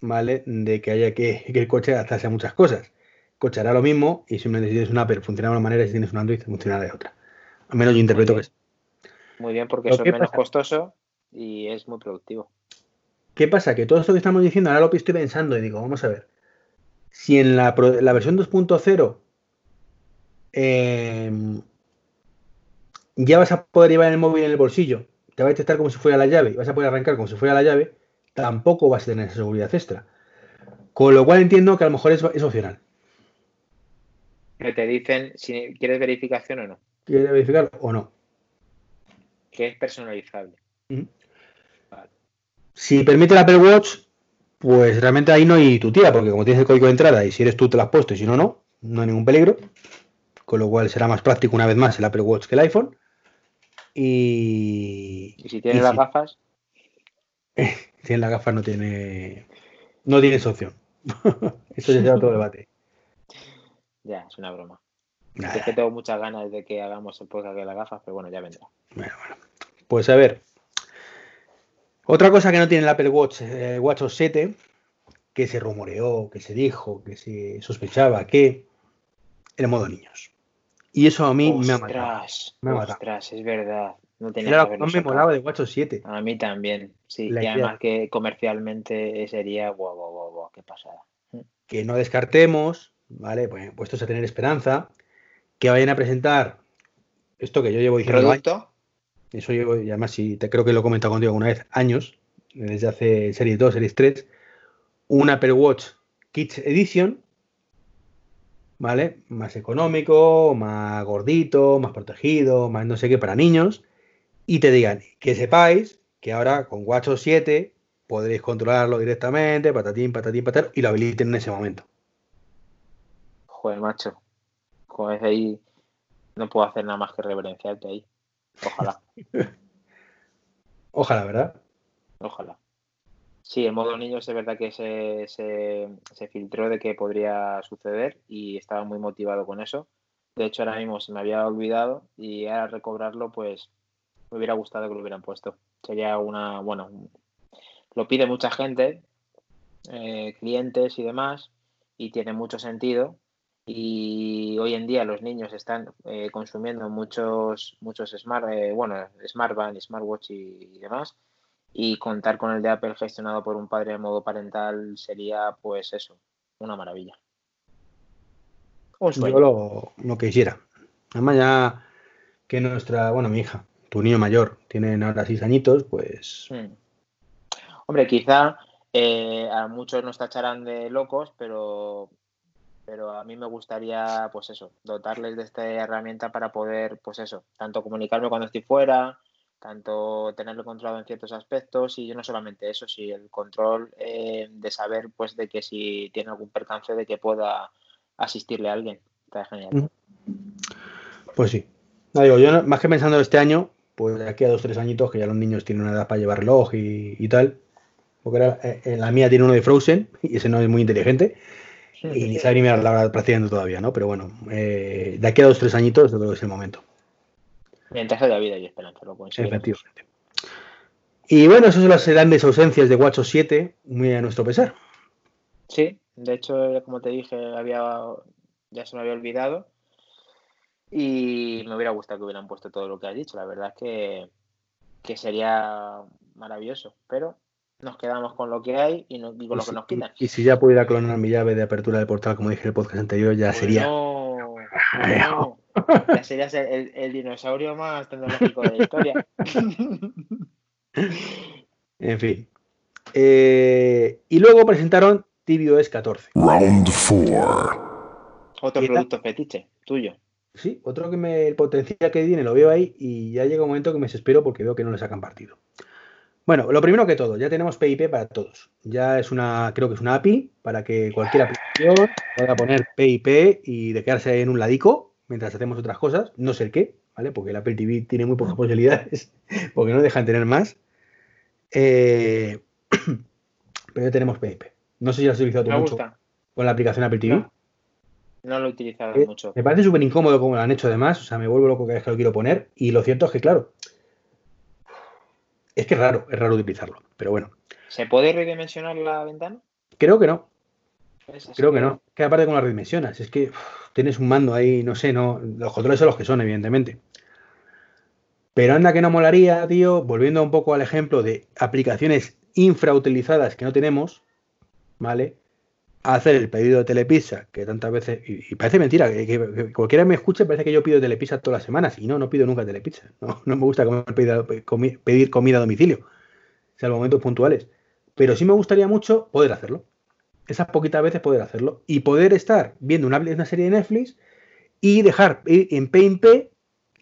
¿vale? De que haya que, que el coche adaptarse a muchas cosas. El coche hará lo mismo y simplemente si tienes un Apple funcionará de una manera y si tienes un Android funcionará de otra. Al menos yo interpreto que sí. Muy bien, porque eso es menos pasa- costoso y es muy productivo. ¿Qué pasa? Que todo esto que estamos diciendo, ahora lo estoy pensando y digo, vamos a ver. Si en la, versión 2.0 em, ya vas a poder llevar el móvil en el bolsillo, te va a detectar como si fuera la llave y vas a poder arrancar como si fuera la llave, tampoco vas a tener esa seguridad extra. Con lo cual entiendo que a lo mejor es, es opcional. Que te dicen si quieres verificación o no, ¿Quieres verificar o no? que es personalizable. Si permite el Apple Watch, pues realmente ahí no hay tu tía, porque como tienes el código de entrada y si eres tú te lo has puesto y si no, no, no hay ningún peligro. Con lo cual será más práctico una vez más el Apple Watch que el iPhone. Y, Y si tienes y las si gafas, tienes las gafas no tiene no tienes opción. Eso ya será otro debate. ya, es una broma. Nada, Es que tengo muchas ganas de que hagamos el podcast de las gafas, pero bueno, ya vendrá. bueno, bueno. Pues a ver. Otra cosa que no tiene el Apple Watch, eh, Watch OS 7, que se rumoreó, que se dijo, que se sospechaba que el modo niños. Y eso a mí me ha matado. Ostras, Me ha matado. ostras, es verdad. No tenía Era que más me molaba de Watch OS 7. A mí también, sí. La y idea. además que comercialmente sería guau, guau, guau, guau, qué pasada. Que no descartemos, ¿vale? Pues puestos a tener esperanza, que vayan a presentar esto que yo llevo diciendo años. ¿Producto? Eso llevo, y además, te creo que lo he comentado contigo alguna vez, años, desde hace Series 2, Series 3, un Apple Watch Kids Edition, ¿vale? Más económico, más gordito, más protegido, más no sé qué para niños. Y te digan que sepáis que ahora con WatchOS 7 podréis controlarlo directamente, patatín, patatín, patatín, y lo habiliten en ese momento. Joder, macho. Joder, ahí no puedo hacer nada más que reverenciarte ahí. Ojalá. Ojalá, ¿verdad? Ojalá. Sí, en modo niños es verdad que se, se, se, filtró de que podría suceder y estaba muy motivado con eso. De hecho, ahora mismo se me había olvidado y ahora recobrarlo, pues me hubiera gustado que lo hubieran puesto. Sería una, bueno, lo pide mucha gente, eh, clientes y demás, y tiene mucho sentido. Y hoy en día los niños están eh, consumiendo muchos, muchos smart, eh, bueno, smartband, smartwatch y, y demás y contar con el de Apple gestionado por un padre de modo parental sería, pues eso, una maravilla. Un Yo lo, lo quisiera. Además, ya que nuestra, bueno, mi hija, tu niño mayor, tienen ahora seis añitos, pues. Hmm. Hombre, quizá eh, a muchos nos tacharán de locos, pero pero a mí me gustaría, pues eso, dotarles de esta herramienta para poder, pues eso, tanto comunicarme cuando estoy fuera, tanto tenerlo controlado en ciertos aspectos y no solamente eso, si el control eh, de saber pues de que si tiene algún percance de que pueda asistirle a alguien. Está genial. Pues sí. No, digo, yo más que pensando este año, pues de aquí a dos tres añitos que ya los niños tienen una edad para llevar reloj y, tal, porque era, eh, la mía tiene uno de Frozen y ese no es muy inteligente y ni sabe ni mirar la hora practicando todavía, ¿no? Pero bueno, eh, de aquí a dos tres añitos yo creo que es el momento. Mientras haya vida y esperanza, lo Efectivamente. Y bueno, esas son las grandes ausencias de WatchOS 7, muy a nuestro pesar. Sí, de hecho, como te dije, había ya se me había olvidado. Y me hubiera gustado que hubieran puesto todo lo que has dicho. La verdad es que, que sería maravilloso. Pero nos quedamos con lo que hay y, no, con lo que nos quitan. Y si ya pudiera clonar mi llave de apertura del portal, como dije en el podcast anterior, ya pues sería. No, ya serías el, el, dinosaurio más tecnológico de la historia. en fin. Eh, y luego presentaron tvOS 14. Round 4. Otro producto fetiche, tuyo. Sí, otro que me, el potencial que tiene lo veo ahí y ya llega un momento que me desespero porque veo que no le sacan partido. Bueno, lo primero que todo, ya tenemos PIP para todos. Ya es una, creo que es una API para que cualquier aplicación pueda poner PIP y de quedarse en un ladico mientras hacemos otras cosas, no sé el qué, ¿vale? Porque el Apple TV tiene muy pocas posibilidades, porque no dejan tener más. Eh, pero ya tenemos PIP. No sé si lo has utilizado tú Me mucho gusta. con la aplicación Apple TV. No, no lo he utilizado Eh, mucho. Me parece súper incómodo como lo han hecho además, o sea, me vuelvo loco cada vez que lo quiero poner. Y lo cierto es que, claro, es que es raro, es raro utilizarlo. Pero bueno, ¿Se puede redimensionar la ventana? creo que no. Creo que no. Que aparte con las redimensionas, es que tienes un mando ahí, no sé, no. Los controles son los que son, evidentemente. Pero anda que no molaría, tío, volviendo un poco al ejemplo de aplicaciones infrautilizadas que no tenemos, ¿vale? Hacer el pedido de telepizza, que tantas veces. Y, parece mentira, que, cualquiera me escuche, parece que yo pido telepizza todas las semanas. Y no, no pido nunca telepizza. No, no me gusta comer, pedir comida a domicilio, salvo momentos puntuales. Pero sí me gustaría mucho poder hacerlo esas poquitas veces poder hacerlo y poder estar viendo una, serie de Netflix y dejar en P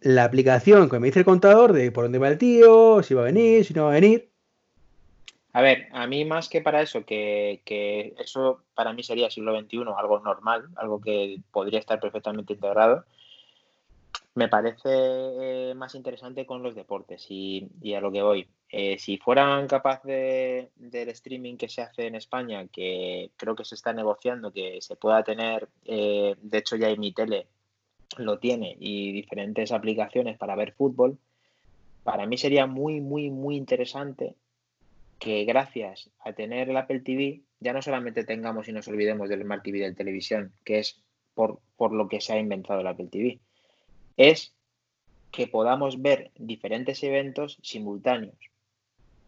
la aplicación que me dice el contador de por dónde va el tío, si va a venir, si no va a venir. A ver, a mí más que para eso, que, que eso para mí sería siglo XXI, algo normal, algo que podría estar perfectamente integrado, me parece eh, más interesante con los deportes y, a lo que voy. Eh, si fueran capaces de, del streaming que se hace en España, que creo que se está negociando, que se pueda tener, eh, de hecho ya en mi tele lo tiene, y diferentes aplicaciones para ver fútbol, para mí sería muy, muy, muy interesante que gracias a tener el Apple TV ya no solamente tengamos y nos olvidemos del Smart TV de televisión, que es por, por lo que se ha inventado el Apple TV, es que podamos ver diferentes eventos simultáneos.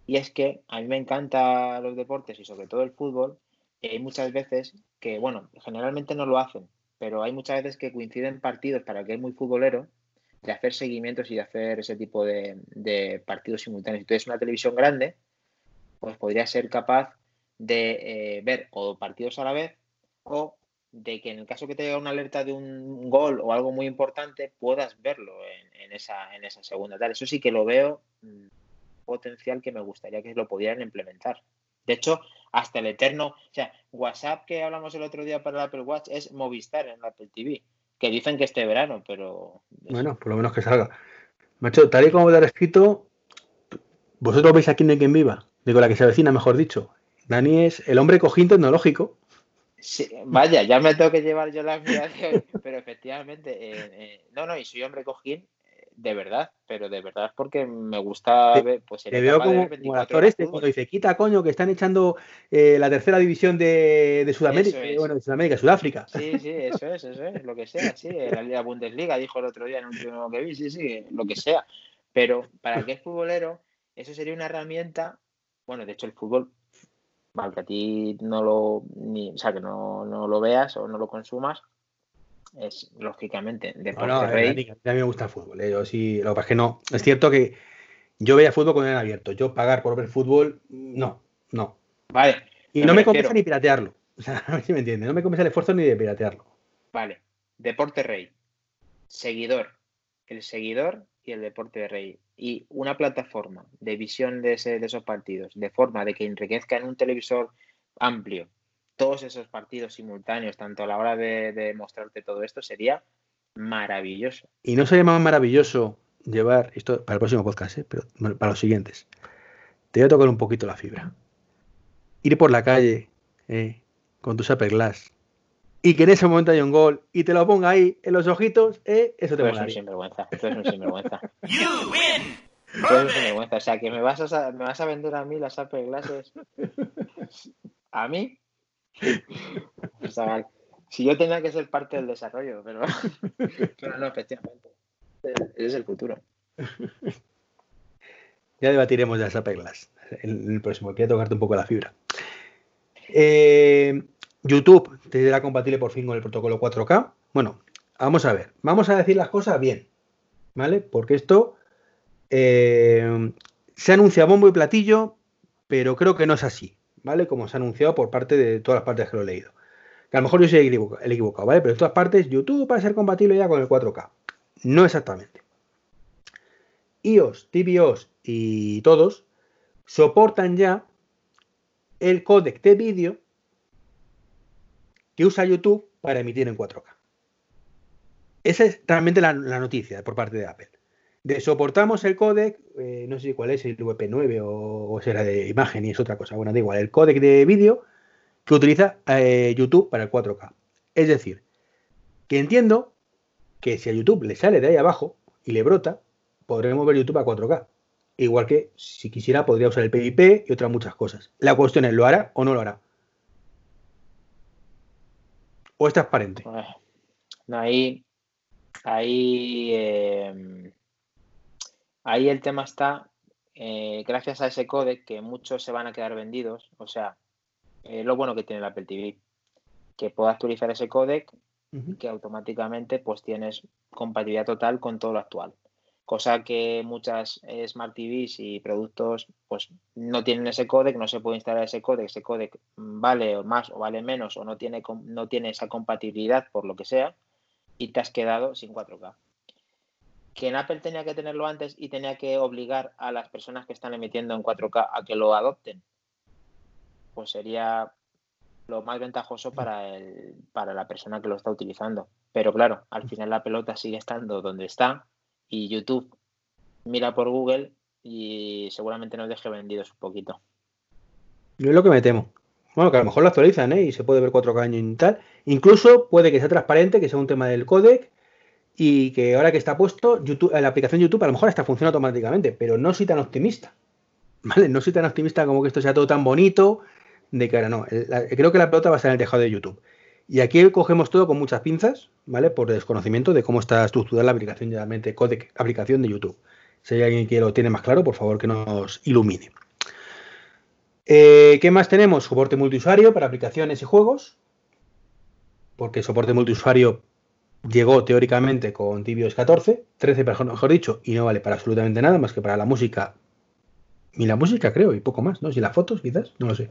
Y es que a mí me encantan los deportes y sobre todo el fútbol. y hay muchas veces que, bueno, generalmente no lo hacen, pero hay muchas veces que coinciden partidos para que es muy futbolero de hacer seguimientos y de hacer ese tipo de, de partidos simultáneos. Entonces, una televisión grande, pues podría ser capaz de eh, ver o partidos a la vez o de que en el caso que te llegue una alerta de un gol o algo muy importante, puedas verlo en, esa, en esa segunda tal. Eso sí que lo veo mm, potencial que me gustaría que lo pudieran implementar. De hecho, hasta el eterno, o sea, WhatsApp que hablamos el otro día para el Apple Watch es Movistar en la Apple TV, que dicen que este verano, pero... Bueno, por lo menos que salga. Macho, tal y como te ha escrito, vosotros veis aquí en quien viva, digo la que se avecina, mejor dicho. Dani es el hombre cojín tecnológico. Sí, vaya, ya me tengo que llevar yo la vida pero efectivamente, eh, eh, no, no, y soy hombre cojín de verdad, pero de verdad porque me gusta ver. Pues, te veo como, como actor este cuando dice, quita coño, que están echando eh, la tercera división de, Sudamérica, bueno, de Sudamérica, Sudáfrica. Sí, sí, eso es, eso es, lo que sea, sí, la Liga Bundesliga dijo el otro día en un último que vi, sí, sí, lo que sea. Pero para el que es futbolero, eso sería una herramienta, bueno, de hecho el fútbol, mal que a ti no lo, ni, o sea, que no, no lo veas o no lo consumas, es lógicamente deporte no, rey. A mí, me gusta el fútbol. ¿eh? Yo sí, lo que pasa es que no. Es cierto que yo veía fútbol cuando era abierto. Yo pagar por ver fútbol, no, no. Vale. Y no me compensa ni piratearlo. O sea, a ver si me entiende. No me compensa el esfuerzo ni de piratearlo. Vale. Deporte rey. Seguidor. El seguidor y el deporte rey. Y una plataforma de visión de, ese, de esos partidos, de forma de que enriquezca en un televisor amplio todos esos partidos simultáneos, tanto a la hora de, mostrarte todo esto, sería maravilloso. Y no sería más maravilloso llevar esto para el próximo podcast, ¿eh? pero para los siguientes. Te voy a tocar un poquito la fibra. Ir por la calle ¿eh? con tus Apple Glass y que en ese momento haya un gol y te lo ponga ahí en los ojitos, ¿eh? eso te va a un sinvergüenza. Tú eres un sinvergüenza. You win. Tú eres un sinvergüenza. O sea, que me vas a, me vas a vender a mí las Apple Glasses. A mí si yo tenía que ser parte del desarrollo, pero, no, efectivamente. Ese es el futuro. Ya debatiremos de las Glass en el próximo. Quiero tocarte un poco la fibra. Eh, YouTube te será compatible por fin con el protocolo 4K. Bueno, vamos a ver. Vamos a decir las cosas bien. ¿Vale? Porque esto eh, se anuncia bombo y platillo, pero creo que no es así. ¿vale? Como se ha anunciado por parte de todas las partes que lo he leído. Que a lo mejor yo soy el equivocado, ¿vale? Pero en todas partes, YouTube va a ser compatible ya con el 4K. No exactamente. iOS, tvOS y todos soportan ya el códec de vídeo que usa YouTube para emitir en 4K. Esa es realmente la noticia por parte de Apple de soportamos el códec, eh, no sé cuál es, el VP9 o, será de imagen y es otra cosa, bueno, da igual, el códec de vídeo que utiliza eh, YouTube para el 4K. Es decir, que entiendo que si a YouTube le sale de ahí abajo y le brota, podremos ver YouTube a 4K. Igual que si quisiera podría usar el PIP y otras muchas cosas. La cuestión es, ¿lo hará o no lo hará? ¿O es transparente? No, ahí, ahí eh, Ahí el tema está, eh, gracias a ese codec, que muchos se van a quedar vendidos. O sea, eh, lo bueno que tiene el Apple TV, que pueda actualizar ese codec, que automáticamente pues tienes compatibilidad total con todo lo actual. Cosa que muchas eh, Smart TVs y productos pues no tienen ese codec, no se puede instalar ese codec, ese codec vale más o vale menos o no tiene, no tiene esa compatibilidad por lo que sea y te has quedado sin 4K que en Apple tenía que tenerlo antes y tenía que obligar a las personas que están emitiendo en 4K a que lo adopten, pues sería lo más ventajoso para, el, para la persona que lo está utilizando. Pero claro, al final la pelota sigue estando donde está y YouTube mira por Google y seguramente nos deje vendidos un poquito. Yo es lo que me temo. Bueno, que a lo mejor lo actualizan ¿eh? y se puede ver 4K y tal. Incluso puede que sea transparente, que sea un tema del codec y que ahora que está puesto, YouTube, la aplicación YouTube a lo mejor está funciona automáticamente, pero no soy tan optimista. ¿Vale? No soy tan optimista como que esto sea todo tan bonito, de que ahora no. creo que la pelota va a estar en el tejado de YouTube. Y aquí cogemos todo con muchas pinzas, ¿vale? Por desconocimiento de cómo está estructurada la aplicación, realmente codec, aplicación de YouTube. Si hay alguien que lo tiene más claro, por favor que nos ilumine. Eh, ¿Qué más tenemos? Soporte multiusuario para aplicaciones y juegos. Porque soporte multiusuario llegó teóricamente con Tibios 14, 13 mejor dicho, y no vale para absolutamente nada más que para la música y la música, creo, y poco más, ¿no? Si las fotos, quizás, no lo sé.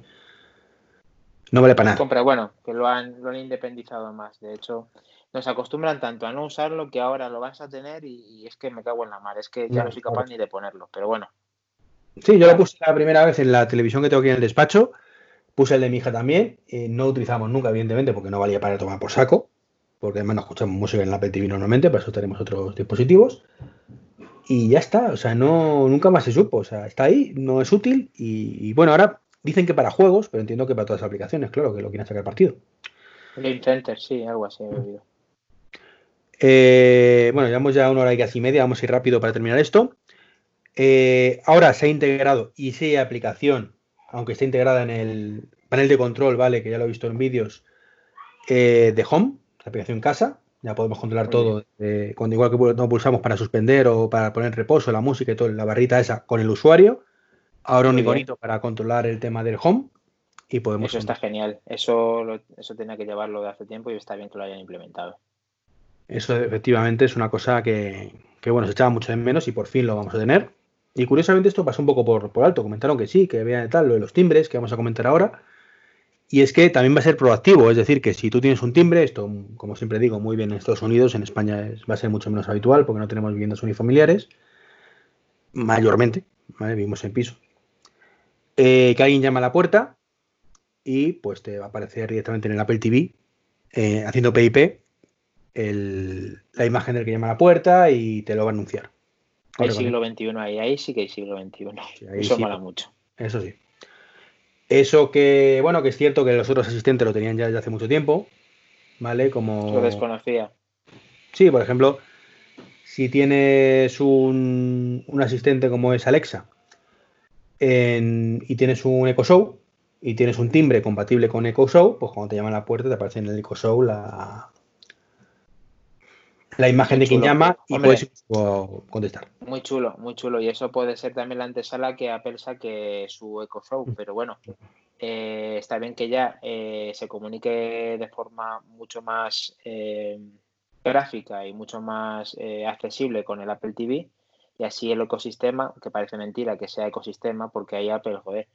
No vale para nada. Compra, bueno, que lo han, lo han independizado más. De hecho, nos acostumbran tanto a no usarlo que ahora lo vas a tener y, y es que me cago en la mar. Es que ya No, no soy capaz ni de ponerlo. Pero bueno, Sí, yo lo puse la primera vez en la televisión que tengo aquí en el despacho. Puse el de mi hija también. eh, no utilizamos nunca, evidentemente, porque no valía para tomar por saco. Porque además no escuchamos música en la Apple TV normalmente, para eso tenemos otros dispositivos. Y ya está, o sea, no, nunca más se supo. O sea, está ahí, no es útil. Y, y bueno, ahora dicen que para juegos, pero entiendo que para todas las aplicaciones, claro, que lo quieren sacar partido. Game Center, sí, algo así he oído. Eh, bueno, llevamos ya una hora y casi media, vamos a ir rápido para terminar esto. Eh, ahora se ha integrado y hay aplicación, aunque está integrada en el panel de control, ¿vale? Que ya lo he visto en vídeos, eh, de Home, la aplicación casa. Ya podemos controlar Muy todo, eh, cuando igual que no pulsamos para suspender o para poner reposo, la música y todo, la barrita esa con el usuario. Ahora un iconito para controlar el tema del Home y podemos Eso está genial. Eso, lo- eso tenía que llevarlo de hace tiempo y está bien que lo hayan implementado. Eso efectivamente es una cosa que, que, bueno, se echaba mucho de menos y por fin lo vamos a tener. Y curiosamente esto pasó un poco por, por alto. Comentaron que sí, que vean tal, lo de los timbres, que vamos a comentar ahora. Y es que también va a ser proactivo, es decir, que si tú tienes un timbre, esto, como siempre digo, muy bien en Estados Unidos, en España es- va a ser mucho menos habitual porque no tenemos viviendas unifamiliares, mayormente, ¿vale? vivimos en piso. Eh, que alguien llama a la puerta y pues te va a aparecer directamente en el Apple TV, eh, haciendo PIP, el- la imagen del que llama a la puerta y te lo va a anunciar. Hay siglo XXI ahí, ahí sí que hay siglo XXI. Sí, Eso sí. mola mucho. Eso sí. Eso que, bueno, que es cierto que los otros asistentes lo tenían ya desde hace mucho tiempo, ¿vale? Como... Lo desconocía. Sí, por ejemplo, si tienes un, un asistente como es Alexa en- y tienes un Echo Show y tienes un timbre compatible con Echo Show, pues cuando te llaman a la puerta te aparece en el Echo Show la, la imagen de quien Chulo. llama y Hombre. puedes contestar. Muy chulo, muy chulo. Y eso puede ser también la antesala que Apple saque su Echo Show. Pero bueno, eh, está bien que ya eh, se comunique de forma mucho más eh, gráfica y mucho más accesible con el Apple TV. Y así el ecosistema, que parece mentira que sea ecosistema, porque ahí Apple, joder,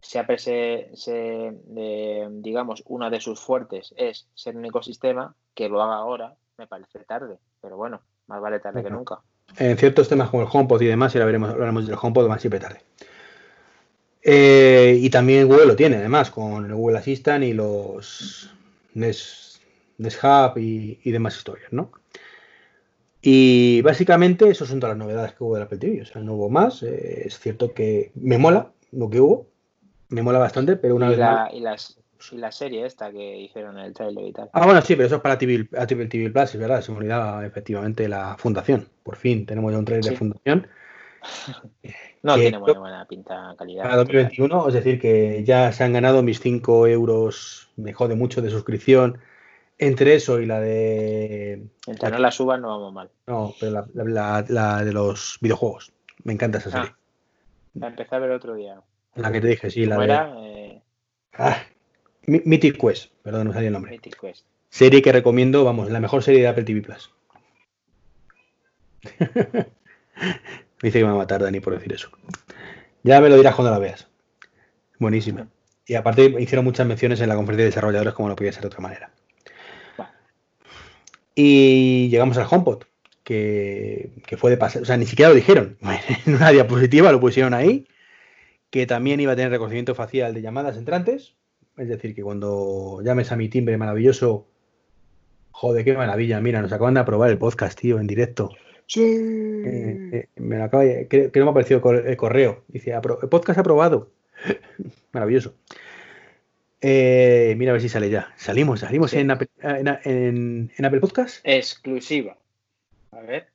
si Apple se, se, eh, digamos, una de sus fuertes es ser un ecosistema, que lo haga ahora, me parece tarde. Pero bueno, más vale tarde que nunca. en ciertos temas como el HomePod y demás, y ahora veremos, hablaremos del HomePod más siempre tarde. Eh, y también Google lo tiene, además, con el Google Assistant y los Nest, Nest Hub y, y demás historias, ¿no? Y básicamente, esas son todas las novedades que hubo del Apple TV. O sea, no hubo más. eh, es cierto que me mola lo que hubo. Me mola bastante, pero una y, vez más. la, y, las, y la serie esta que hicieron en el trailer y tal. Ah, bueno, sí, pero eso es para TV, Apple TV Plus, es verdad. Se me olvidaba efectivamente la fundación. Por fin tenemos ya un trailer de fundación. No que tiene muy buena pinta calidad. Para 2021, es decir, que ya se han ganado mis 5 euros, me jode mucho de suscripción. Entre eso y la de. Mientras no la suban no vamos mal. No, pero la, la- la- la de los videojuegos. Me encanta esa serie. Ah, la empecé a ver otro día. La que te dije, sí, la ¿Cómo de. era? Eh, Ah, Mythic Quest, perdón, no salía el nombre. Mythic Quest. Serie que recomiendo, vamos, la mejor serie de Apple TV Plus. me dice que me va a matar Dani por decir eso. Ya me lo dirás cuando la veas. Buenísima. Y aparte hicieron muchas menciones en la conferencia de desarrolladores como no podía ser de otra manera. Y llegamos al HomePod, que, que fue de pasar, o sea, ni siquiera lo dijeron. En una diapositiva lo pusieron ahí, que también iba a tener reconocimiento facial de llamadas entrantes. Es decir, que cuando llames a mi timbre maravilloso, joder, qué maravilla, mira, nos acaban de aprobar el podcast, tío, en directo. Eh, eh, me lo acaba creo que no me ha aparecido el cor- el correo. Dice, "Apro- podcast aprobado. Maravilloso. Eh, mira a ver si sale ya. Salimos, salimos Sí. en, Apple, en, en- en Apple Podcast. Exclusiva. A ver.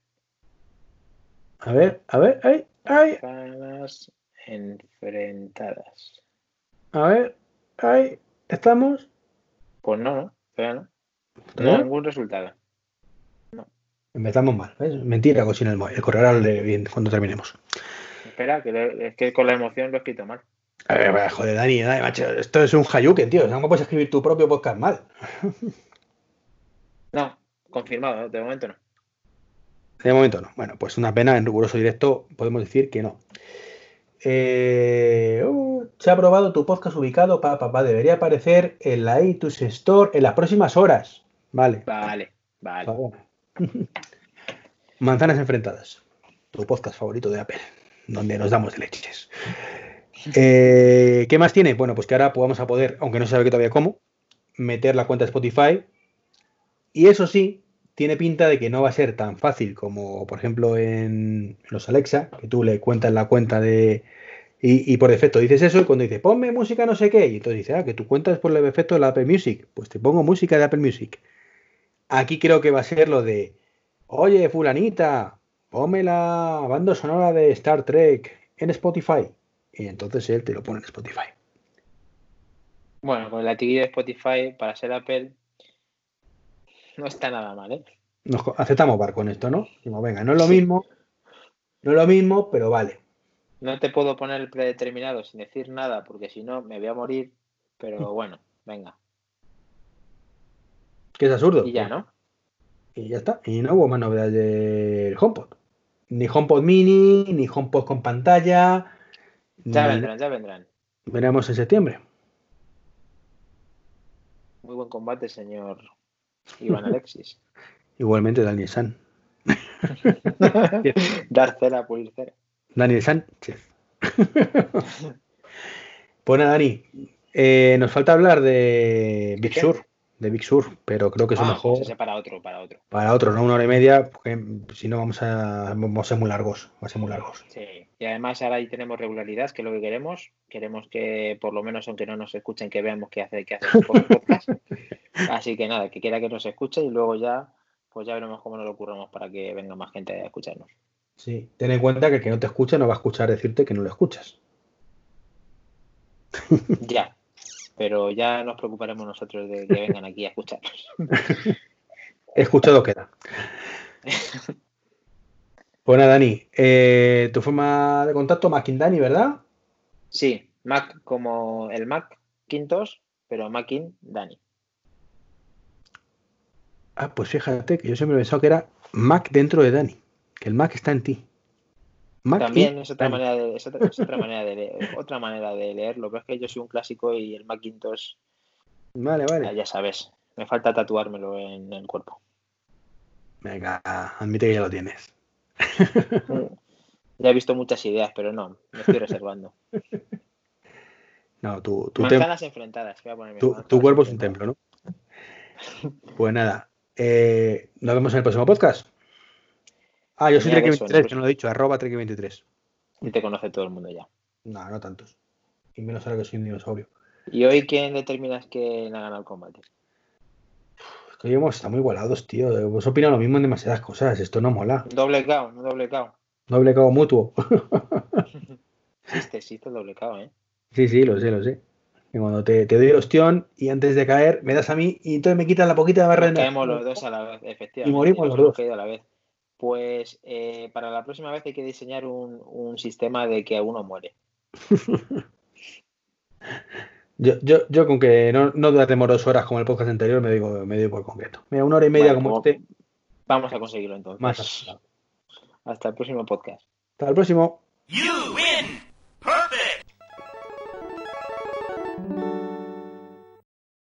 A ver, a ver, ay, ay, enfrentadas. a ver, ay, estamos. Pues no, no. Todavía no. No, ningún resultado. Empezamos mal. ¿ves? Mentira, cocina el, el correo ahora bien cuando terminemos. Espera, que es que con la emoción lo he escrito mal. A ver, a ver, joder, Dani, Dani, macho, esto es un hayuken, tío. ¿Cómo puedes escribir tu propio podcast mal? No, confirmado, ¿eh? de momento no. De momento no. Bueno, pues una pena, en riguroso directo podemos decir que no. Eh, uh, se ha probado tu podcast ubicado, papá, papá. Debería aparecer en la iTunes Store en las próximas horas. Vale. Vale, vale. Manzanas enfrentadas. Tu podcast favorito de Apple, donde nos damos de leches. Eh, ¿Qué más tiene? Bueno, pues que ahora vamos a poder, aunque no se sabe todavía cómo, meter la cuenta de Spotify. Y eso sí, tiene pinta de que no va a ser tan fácil como, por ejemplo, en los Alexa, que tú le cuentas la cuenta de. Y, por defecto dices eso, y cuando dice ponme música no sé qué, y entonces dice, ah, que tú cuentas por el defecto de la Apple Music, pues te pongo música de Apple Music. Aquí creo que va a ser lo de, oye, Fulanita, ponme la banda sonora de Star Trek en Spotify. Y entonces él te lo pone en Spotify. Bueno, con la etiqueta de Spotify para ser Apple no está nada mal, ¿eh? Nos aceptamos barco en esto, ¿no? venga, no es lo mismo, no es lo mismo, pero vale. No te puedo poner el predeterminado sin decir nada, porque si no me voy a morir, pero bueno, venga. Que es absurdo. Y ya, ¿no? Y ya está. Y no hubo más novedades del HomePod. Ni HomePod mini, ni HomePod con pantalla. Ya vendrán, ya vendrán. Veremos en septiembre. Muy buen combate, señor Iván Alexis. Igualmente Daniel San. Dar cera, pulir cera. Daniel Sánchez. pues nada, Dani. Eh, nos falta hablar de Big Sur. De Big Sur, pero creo que es ah, mejor. Pues para otro, para otro. Para otro, no una hora y media, porque si no vamos a, vamos a ser muy largos. Va a ser muy largos. Sí. Y además ahora ahí tenemos regularidad, que es lo que queremos. Queremos que, por lo menos, aunque no nos escuchen, que veamos qué hace, qué hace el podcast. Así que nada, que quiera que nos escuche y luego ya, pues ya veremos cómo nos lo ocurramos para que venga más gente a escucharnos. Sí, ten en cuenta que el que no te escucha no va a escuchar decirte que no lo escuchas. Ya, pero ya nos preocuparemos nosotros de que vengan aquí a escucharnos. Escuchado queda. Bueno, Dani, eh, tu forma de contacto, Dani, ¿verdad? Sí, Mac como el Mac Quintos, pero Mackin Dani. Ah, pues fíjate que yo siempre he pensado que era Mac dentro de Dani, que el Mac está en ti. También es otra, manera de, otra, manera de leer, otra manera de leerlo, pero es que yo soy un clásico y el Macintosh. Vale, vale. Ya, sabes, me falta tatuármelo en, el cuerpo. Venga, admite que ya lo tienes. ya he visto muchas ideas, pero no, me estoy reservando. No, tu, tu Manzanas enfrentadas. Voy a poner tu, tu cuerpo es un templo, ¿no? Pues nada, eh, nos vemos en el próximo podcast. Ah, yo soy Trek23, que no lo he dicho, arroba Trek23. Y te conoce todo el mundo ya. No, no tantos. Y menos ahora que soy un dinosaurio. ¿Y hoy quién determinas que ha ganado el combate? Es que hemos estado muy igualados, tío. Vos opinas lo mismo en demasiadas cosas. Esto no mola. Doble KO, no doble KO. Doble KO mutuo. existe, existe el doble KO, ¿eh? Sí, sí, lo sé, lo sé. Y cuando te, te doy el ostión y antes de caer me das a mí y entonces me quitan la poquita de barra. Caemos los dos a la vez, efectivamente. Y morimos los dos. A la vez. Pues eh, para la próxima vez hay que diseñar un, un sistema de que uno muere. yo, yo, yo con que no, no duremos dos horas como el podcast anterior me digo, me digo por concreto. Mira, una hora y media como este. Vamos a conseguirlo entonces. Más Hasta el próximo podcast. Hasta el próximo. You win.